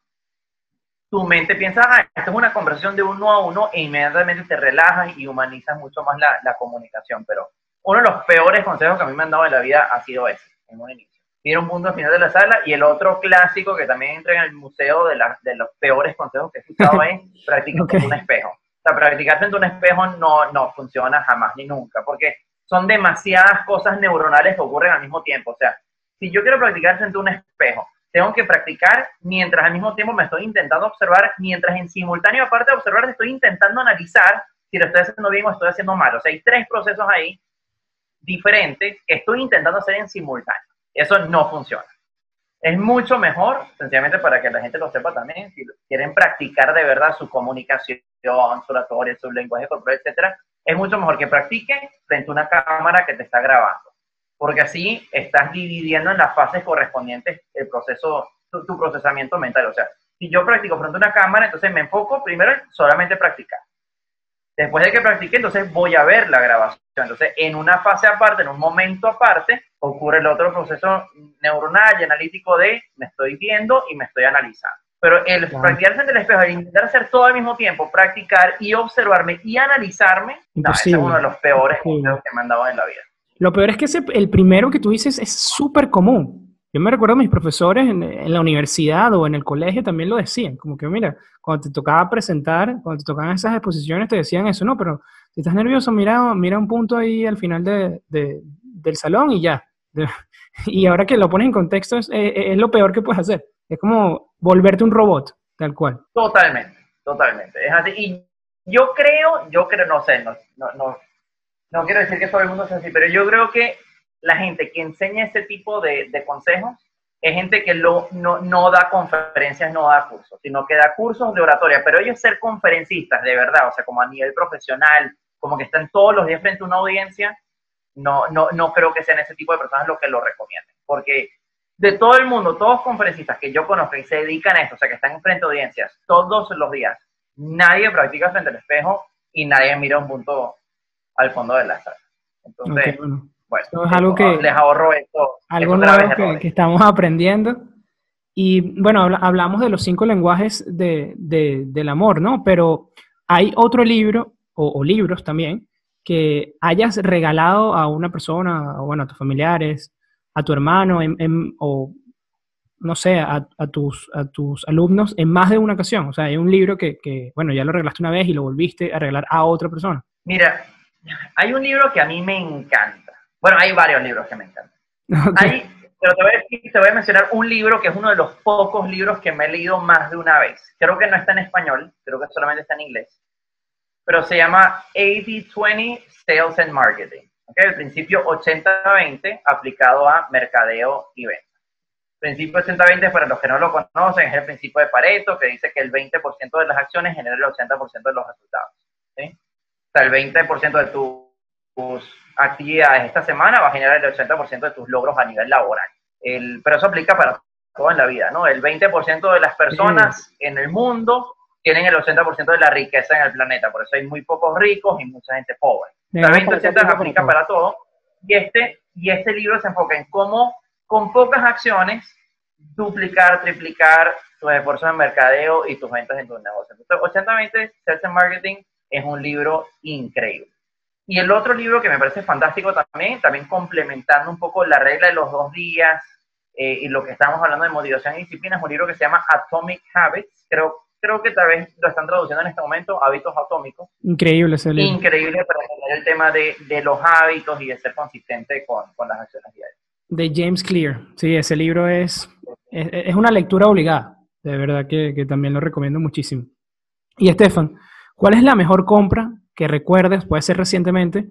B: tu mente piensa, ah, esto es una conversación de uno a uno e inmediatamente te relajas y humanizas mucho más la, la comunicación. Pero uno de los peores consejos que a mí me han dado en la vida ha sido ese, en un inicio tiene un punto al final de la sala. Y el otro clásico que también entra en el museo de, de los peores consejos que he escuchado [laughs] es practicar en un espejo. O sea, practicar frente a un espejo no, no funciona jamás ni nunca, porque son demasiadas cosas neuronales que ocurren al mismo tiempo. O sea, si yo quiero practicar frente a un espejo, tengo que practicar mientras al mismo tiempo me estoy intentando observar, mientras en simultáneo, aparte de observar, estoy intentando analizar si lo estoy haciendo bien o estoy haciendo mal. O sea, hay tres procesos ahí diferentes que estoy intentando hacer en simultáneo. Eso no funciona. Es mucho mejor, sencillamente para que la gente lo sepa también, si quieren practicar de verdad su comunicación, su oratoria, su lenguaje corporal, etcétera, es mucho mejor que practiquen frente a una cámara que te está grabando, porque así estás dividiendo en las fases correspondientes el proceso, tu, tu procesamiento mental. O sea, si yo practico frente a una cámara, entonces me enfoco primero en solamente practicar. Después de que practique, entonces voy a ver la grabación. Entonces, en una fase aparte, en un momento aparte, ocurre el otro proceso neuronal y analítico de me estoy viendo y me estoy analizando. Pero el practicar frente al espejo, el intentar hacer todo al mismo tiempo, practicar y observarme y analizarme, ese es uno de los peores consejos que me han dado en la vida.
A: Lo peor es que ese, el primero que tú dices es súper común. Yo me recuerdo a mis profesores en, la universidad o en el colegio también lo decían, como que mira, cuando te tocaba presentar, cuando te tocaban esas exposiciones te decían eso, no, pero si estás nervioso, mira, mira un punto ahí al final de, del salón y ya. [laughs] y ahora que lo pones en contexto es, es, lo peor que puedes hacer. Es como volverte un robot, tal cual.
B: Totalmente, totalmente. Es así. Y yo creo, yo creo, no sé, no, no, no, no quiero decir que todo el mundo sea así, pero yo creo que la gente que enseña este tipo de, consejos es gente que lo, no, da conferencias, no da cursos, sino que da cursos de oratoria, pero ellos ser conferencistas, de verdad, o sea, como a nivel profesional, como que están todos los días frente a una audiencia, no, no, no creo que sean ese tipo de personas los que lo recomienden, porque de todo el mundo, todos conferencistas que yo conozco y se dedican a esto, o sea, que están frente a audiencias todos los días, nadie practica frente al espejo y nadie mira un punto al fondo de la sala. Entonces, es algo que, les ahorro esto.
A: Algo nuevo que, estamos [laughs] aprendiendo. Y bueno, hablamos de los cinco lenguajes de, del amor, ¿no? Pero hay otro libro, o, libros también, que hayas regalado a una persona, o bueno, a tus familiares, a tu hermano, o no sé, a, tus, a tus alumnos en más de una ocasión. O sea, hay un libro que, que, bueno, ya lo regalaste una vez y lo volviste a regalar a otra persona.
B: Mira, hay un libro que a mí me encanta bueno, hay varios libros que me encantan. Hay, pero te voy, a decir, te voy a mencionar un libro que es uno de los pocos libros que me he leído más de una vez. Creo que no está en español, creo que solamente está en inglés. Pero se llama 80-20 Sales and Marketing. ¿okay? El principio 80-20 aplicado a mercadeo y venta. El principio 80-20, para los que no lo conocen, es el principio de Pareto, que dice que el 20% de las acciones genera el 80% de los resultados. ¿sí? O sea, el 20% de tus actividades esta semana va a generar el 80% de tus logros a nivel laboral. El, pero eso aplica para todo en la vida, ¿no? El 20% de las personas en el mundo tienen el 80% de la riqueza en el planeta, por eso hay muy pocos ricos y mucha gente pobre. El 20% aplica para todo. Y este, y este libro se enfoca en cómo con pocas acciones duplicar, triplicar tus esfuerzos en mercadeo y tus ventas en tu negocio. Entonces, 80-20 Sales and Marketing es un libro increíble. Y el otro libro que me parece fantástico también, también complementando un poco la regla de los dos días eh, y lo que estamos hablando de motivación y disciplina, es un libro que se llama Atomic Habits. Creo, creo que tal vez lo están traduciendo en este momento, hábitos atómicos.
A: Increíble ese libro.
B: Increíble para entender el tema de, de, los hábitos y de ser consistente con, con, las acciones diarias.
A: De James Clear. Sí, ese libro es, es, es una lectura obligada. De verdad que, que también lo recomiendo muchísimo. Y Estefan, ¿cuál es la mejor compra que recuerdes, puede ser recientemente,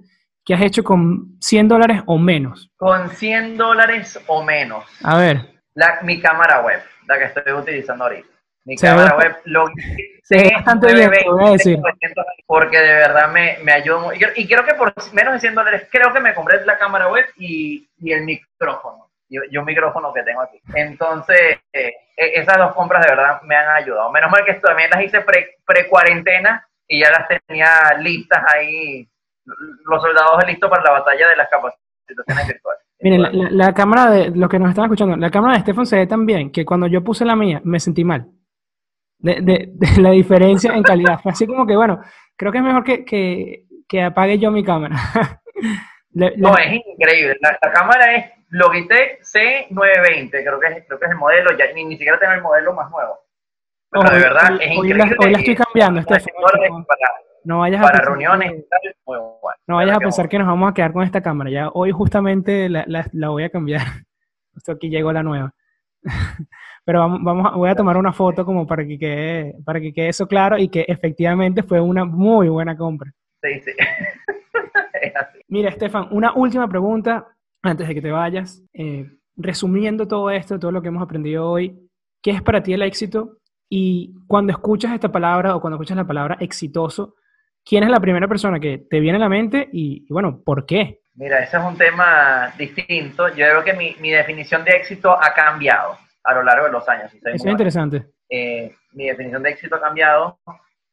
A: que has hecho con 100 dólares o menos.
B: Con 100 dólares o menos.
A: A ver.
B: La, mi cámara web, la que estoy utilizando ahorita. Mi cámara web lo
A: se bastante bien, voy a decir.
B: Porque de verdad me, me ayudó. Y, creo que por menos de 100 dólares, creo que me compré la cámara web y, y el micrófono. Y, un micrófono que tengo aquí. Entonces, eh, e, esas dos compras de verdad me han ayudado. Menos mal que también las hice pre-cuarentena y ya las tenía listas ahí, los soldados listos para la batalla de las capacitaciones virtuales.
A: Miren, la, cámara de los que nos están escuchando, la cámara de Stefan se ve tan bien que cuando yo puse la mía me sentí mal. De, de, la diferencia en calidad. Fue así como que, bueno, creo que es mejor que, que, que apague yo mi cámara. [laughs]
B: no, es increíble. La, cámara es Logitech C920, creo que es, creo que es el modelo, ya ni, ni siquiera tengo el modelo más nuevo de verdad es increíble.
A: Hoy la, estoy cambiando, no vayas
B: a reuniones
A: No vayas a pensar que nos vamos a quedar con esta cámara. Ya hoy justamente la, la, voy a cambiar. [laughs] Esto aquí llegó la nueva. [laughs] Pero vamos, vamos voy a tomar una foto como para que quede, para que quede eso claro y que efectivamente fue una muy buena compra.
B: Sí, sí. [laughs]
A: Mira, Estefan, una última pregunta antes de que te vayas. Eh, resumiendo todo esto, todo lo que hemos aprendido hoy, ¿qué es para ti el éxito? Y cuando escuchas esta palabra o cuando escuchas la palabra exitoso, ¿quién es la primera persona que te viene a la mente y, bueno, por qué?
B: Mira, ese es un tema distinto. Yo creo que mi, mi definición de éxito ha cambiado a lo largo de los años.
A: Eso es interesante.
B: Eh, mi definición de éxito ha cambiado.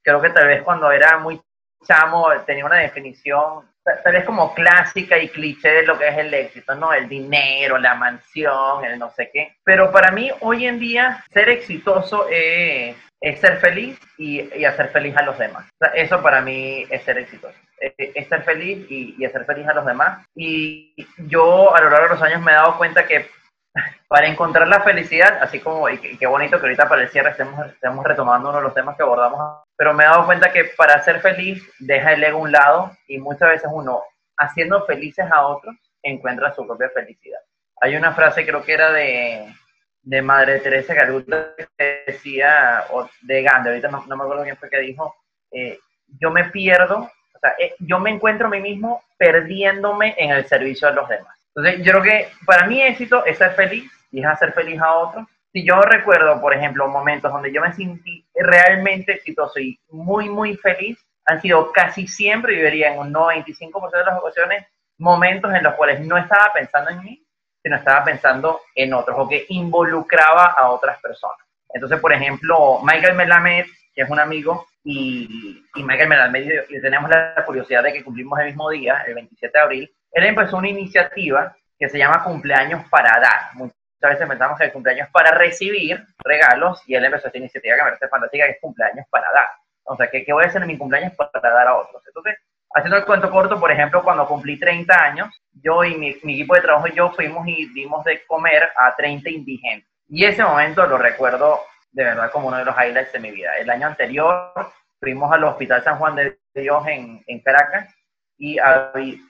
B: Creo que tal vez cuando era muy chamo tenía una definición tal vez como clásica y cliché de lo que es el éxito, ¿no? El dinero, la mansión, el no sé qué. Pero para mí hoy en día ser exitoso es, ser feliz y, hacer feliz a los demás. eso para mí es ser exitoso. Es, ser feliz y, y hacer feliz a los demás. Y yo a lo largo de los años me he dado cuenta que para encontrar la felicidad, así como, y qué bonito que ahorita para el cierre estemos, estemos retomando uno de los temas que abordamos, pero me he dado cuenta que para ser feliz deja el ego a un lado y muchas veces uno, haciendo felices a otros, encuentra su propia felicidad. Hay una frase, creo que era de, de Madre Teresa Calcuta, que decía, o de Gandhi, ahorita no, me acuerdo quién fue que dijo, eh, yo me pierdo, o sea, eh, yo me encuentro a mí mismo perdiéndome en el servicio de los demás. Entonces, yo creo que para mí éxito es ser feliz y es hacer feliz a otros. Si yo recuerdo, por ejemplo, momentos donde yo me sentí realmente exitoso y muy, muy feliz, han sido casi siempre, yo diría en un 95% de las ocasiones, momentos en los cuales no estaba pensando en mí, sino estaba pensando en otros o que involucraba a otras personas. Entonces, por ejemplo, Michael Melamed, que es un amigo, y, y Michael Melamed, y tenemos la curiosidad de que cumplimos el mismo día, el 27 de abril, él empezó una iniciativa que se llama Cumpleaños para Dar. Muchas veces pensamos que el cumpleaños para recibir regalos y él empezó esta iniciativa que me parece fantástica, que es cumpleaños para dar. O sea, ¿qué, voy a hacer en mi cumpleaños para dar a otros? Entonces, haciendo el cuento corto, por ejemplo, cuando cumplí 30 años, yo y mi, mi equipo de trabajo y yo fuimos y dimos de comer a 30 indigentes. Y ese momento lo recuerdo de verdad como uno de los highlights de mi vida. El año anterior fuimos al Hospital San Juan de Dios en, en Caracas y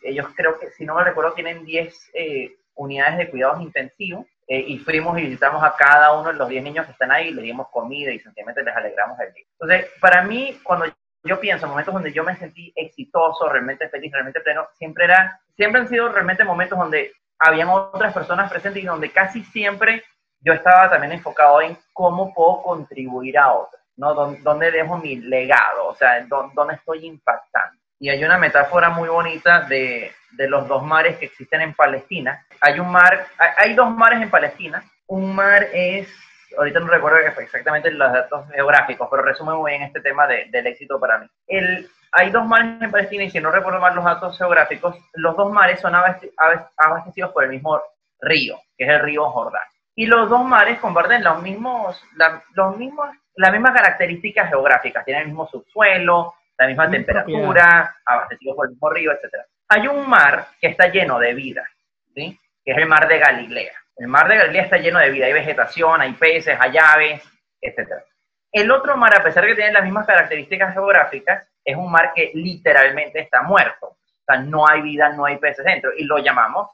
B: ellos creo que, si no me recuerdo, tienen 10 eh, unidades de cuidados intensivos eh, y fuimos y visitamos a cada uno de los 10 niños que están ahí, les dimos comida y sencillamente les alegramos el día. Entonces, para mí, cuando yo pienso en momentos donde yo me sentí exitoso, realmente feliz, realmente pleno, siempre, era, siempre han sido realmente momentos donde habían otras personas presentes y donde casi siempre yo estaba también enfocado en cómo puedo contribuir a otros, ¿no? ¿Dónde, dejo mi legado? O sea, ¿dónde estoy impactando? y hay una metáfora muy bonita de, de, los dos mares que existen en Palestina. Hay un mar, hay, dos mares en Palestina. Un mar es, ahorita no recuerdo exactamente los datos geográficos, pero resume muy bien este tema de, del éxito para mí. El, hay dos mares en Palestina y si no recuerdo mal los datos geográficos, los dos mares son abastecidos por el mismo río, que es el río Jordán. Y los dos mares comparten los mismos, los mismos, las mismas características geográficas, tienen el mismo subsuelo, la misma temperatura, abastecido por el mismo río, etc. Hay un mar que está lleno de vida, ¿sí? que es el mar de Galilea. El mar de Galilea está lleno de vida, hay vegetación, hay peces, hay aves, etc. El otro mar, a pesar de que tiene las mismas características geográficas, es un mar que literalmente está muerto. O sea, no hay vida, no hay peces dentro, y lo llamamos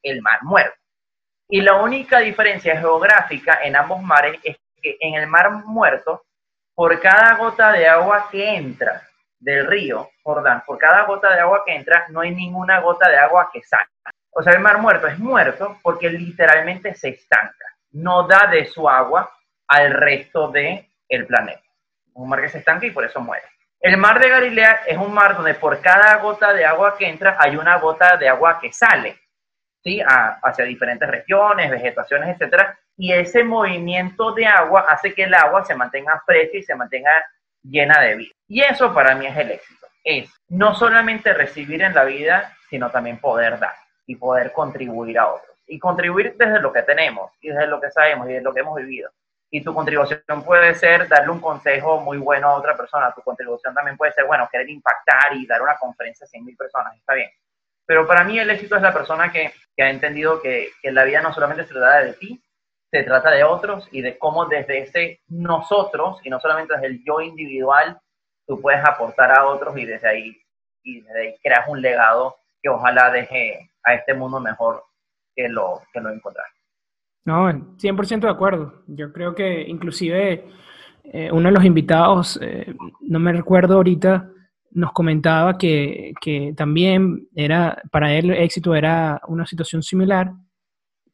B: el mar muerto. Y la única diferencia geográfica en ambos mares es que en el mar muerto, por cada gota de agua que entra del río Jordán, por cada gota de agua que entra, no hay ninguna gota de agua que salga. O sea, el mar muerto es muerto porque literalmente se estanca, no da de su agua al resto del el planeta. Un mar que se estanca y por eso muere. El mar de Galilea es un mar donde por cada gota de agua que entra hay una gota de agua que sale, ¿sí? hacia diferentes regiones, vegetaciones, etc. Y ese movimiento de agua hace que el agua se mantenga fresca y se mantenga llena de vida. Y eso para mí es el éxito. Es no solamente recibir en la vida, sino también poder dar y poder contribuir a otros. Y contribuir desde lo que tenemos y desde lo que sabemos y desde lo que hemos vivido. Y tu contribución puede ser darle un consejo muy bueno a otra persona. Tu contribución también puede ser, bueno, querer impactar y dar una conferencia a 100.000 personas. Está bien. Pero para mí el éxito es la persona que, que ha entendido que, que, la vida no solamente se trata de ti, se trata de otros y de cómo desde ese nosotros y no solamente desde el yo individual tú puedes aportar a otros y desde ahí, y desde ahí creas un legado que ojalá deje a este mundo mejor que lo, que lo encontraste.
A: No, 100% de acuerdo. Yo creo que inclusive eh, uno de los invitados, eh, no me recuerdo ahorita, nos comentaba que, que, también era, para él éxito era una situación similar,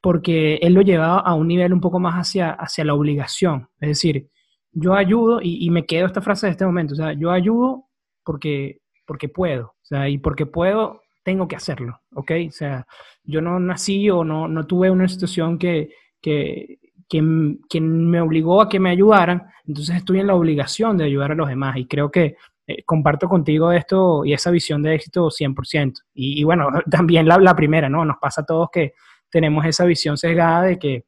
A: porque él lo llevaba a un nivel un poco más hacia, hacia la obligación. Es decir, yo ayudo, y, me quedo esta frase de este momento, o sea, yo ayudo porque, porque puedo, o sea, y porque puedo, tengo que hacerlo, ¿ok? O sea, yo no nací o no, no tuve una institución que, que, que, me obligó a que me ayudaran, entonces estoy en la obligación de ayudar a los demás y creo que eh, comparto contigo esto y esa visión de éxito 100%. Y, y bueno, [laughs] también la, la, primera, ¿no? Nos pasa a todos que tenemos esa visión sesgada de que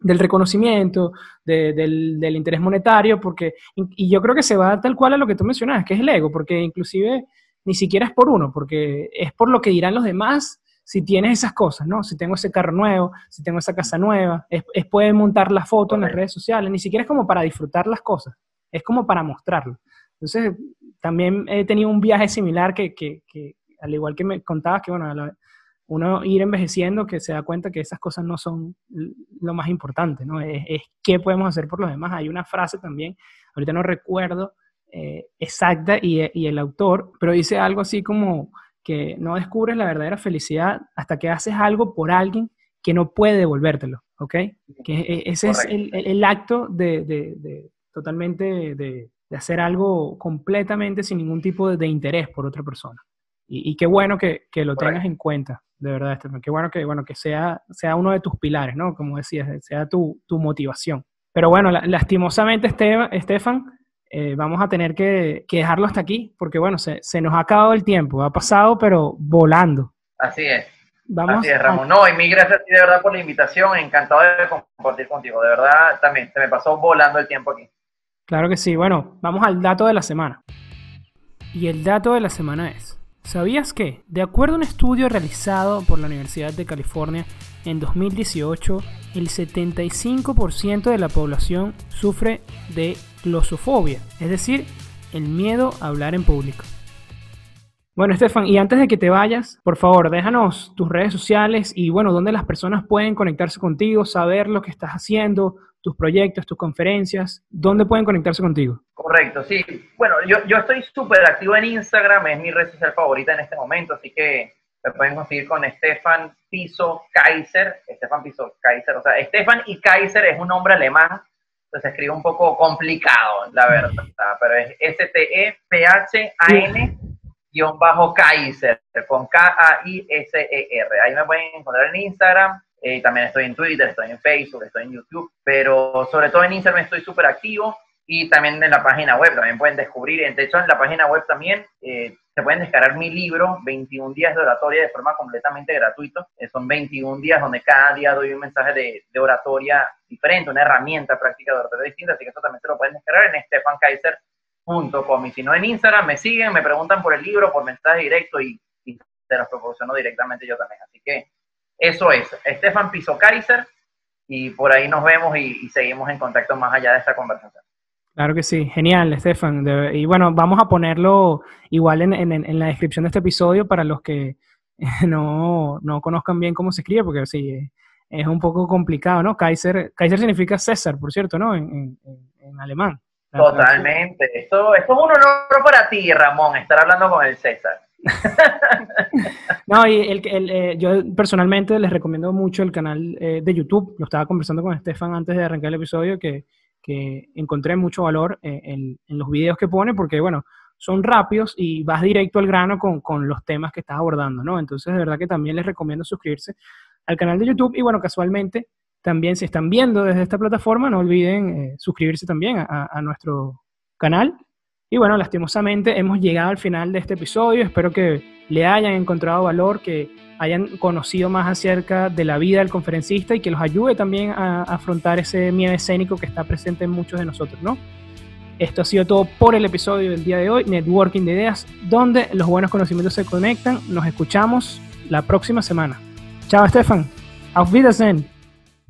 A: del reconocimiento, del, del, interés monetario, porque, y, yo creo que se va tal cual a lo que tú mencionabas, que es el ego, porque inclusive ni siquiera es por uno, porque es por lo que dirán los demás si tienes esas cosas, ¿no? Si tengo ese carro nuevo, si tengo esa casa nueva, es, es poder montar la foto en las redes sociales, ni siquiera es como para disfrutar las cosas, es como para mostrarlo. Entonces, también he tenido un viaje similar que, que, que al igual que me contabas, que bueno, uno ir envejeciendo, que se da cuenta que esas cosas no son lo más importante, ¿no? Es, es qué podemos hacer por los demás. Hay una frase también, ahorita no recuerdo eh, exacta y, y, el autor, pero dice algo así como que no descubres la verdadera felicidad hasta que haces algo por alguien que no puede devolvértelo, ¿ok? Que e, ese es el, el, acto de, de, de totalmente de, de hacer algo completamente sin ningún tipo de, interés por otra persona. Y, y qué bueno que, que lo tengas en cuenta, de verdad, Estefan. Qué bueno que, bueno, que sea, sea uno de tus pilares, ¿no? Como decías, sea tu, tu motivación. Pero bueno, lastimosamente, Estefan, eh, vamos a tener que, que, dejarlo hasta aquí, porque bueno, se, se, nos ha acabado el tiempo, ha pasado, pero volando.
B: Así es. Vamos Así es, Ramón. No, y mil gracias a ti de verdad por la invitación, encantado de compartir contigo. De verdad, también se me pasó volando el tiempo aquí.
A: Claro que sí. Bueno, vamos al dato de la semana. Y el dato de la semana es, ¿sabías que, de acuerdo a un estudio realizado por la Universidad de California en 2018, el 75% de la población sufre de glosofobia, es decir, el miedo a hablar en público? Bueno, Estefan, y antes de que te vayas, por favor, déjanos tus redes sociales y, bueno, dónde las personas pueden conectarse contigo, saber lo que estás haciendo, tus proyectos, tus conferencias, ¿dónde pueden conectarse contigo?
B: Correcto, sí. Bueno, yo, yo estoy súper activo en Instagram, es mi red social favorita en este momento, así que me pueden conseguir con Stefan Piso Kaiser, Stefan Piso Kaiser, o sea, Stefan y Kaiser es un nombre alemán, entonces se escribe un poco complicado, la verdad, pero es S-T-E-P-H-A-N bajo Kaiser, con K-A-I-S-E-R. Ahí me pueden encontrar en Instagram, eh, también estoy en Twitter, estoy en Facebook, estoy en YouTube, pero sobre todo en Instagram estoy súper activo y también en la página web, también pueden descubrir, de hecho en la página web también eh, se pueden descargar mi libro, 21 días de oratoria de forma completamente gratuita. Eh, son 21 días donde cada día doy un mensaje de, de, oratoria diferente, una herramienta práctica de oratoria distinta, así que eso también se lo pueden descargar en stefankaiser.com. Y si no en Instagram, me siguen, me preguntan por el libro, por mensaje directo y, y se los proporciono directamente yo también. Así que eso es, Estefan Piso Kaiser, y por ahí nos vemos y, seguimos en contacto más allá de esta conversación.
A: Claro que sí, genial, Estefan. Y bueno, vamos a ponerlo igual en, en, la descripción de este episodio para los que [laughs] no, no, conozcan bien cómo se escribe, porque sí, es un poco complicado, ¿no? Kaiser, Kaiser significa César, por cierto, ¿no? En, en alemán.
B: Totalmente. Esto, esto es un honor para ti, Ramón, estar hablando con el César. [laughs]
A: no, y el, el, eh, yo personalmente les recomiendo mucho el canal eh, de YouTube. Lo estaba conversando con Estefan antes de arrancar el episodio, que, que encontré mucho valor eh, en, en, los videos que pone, porque, bueno, son rápidos y vas directo al grano con, con, los temas que estás abordando, ¿no? Entonces, de verdad que también les recomiendo suscribirse al canal de YouTube. Y, bueno, casualmente, también si están viendo desde esta plataforma, no olviden suscribirse también a, a nuestro canal y bueno, lastimosamente hemos llegado al final de este episodio. Espero que le hayan encontrado valor, que hayan conocido más acerca de la vida del conferencista y que los ayude también a afrontar ese miedo escénico que está presente en muchos de nosotros, ¿no? Esto ha sido todo por el episodio del día de hoy, Networking de Ideas, donde los buenos conocimientos se conectan. Nos escuchamos la próxima semana. Chao, Stefan. Auf Wiedersehen.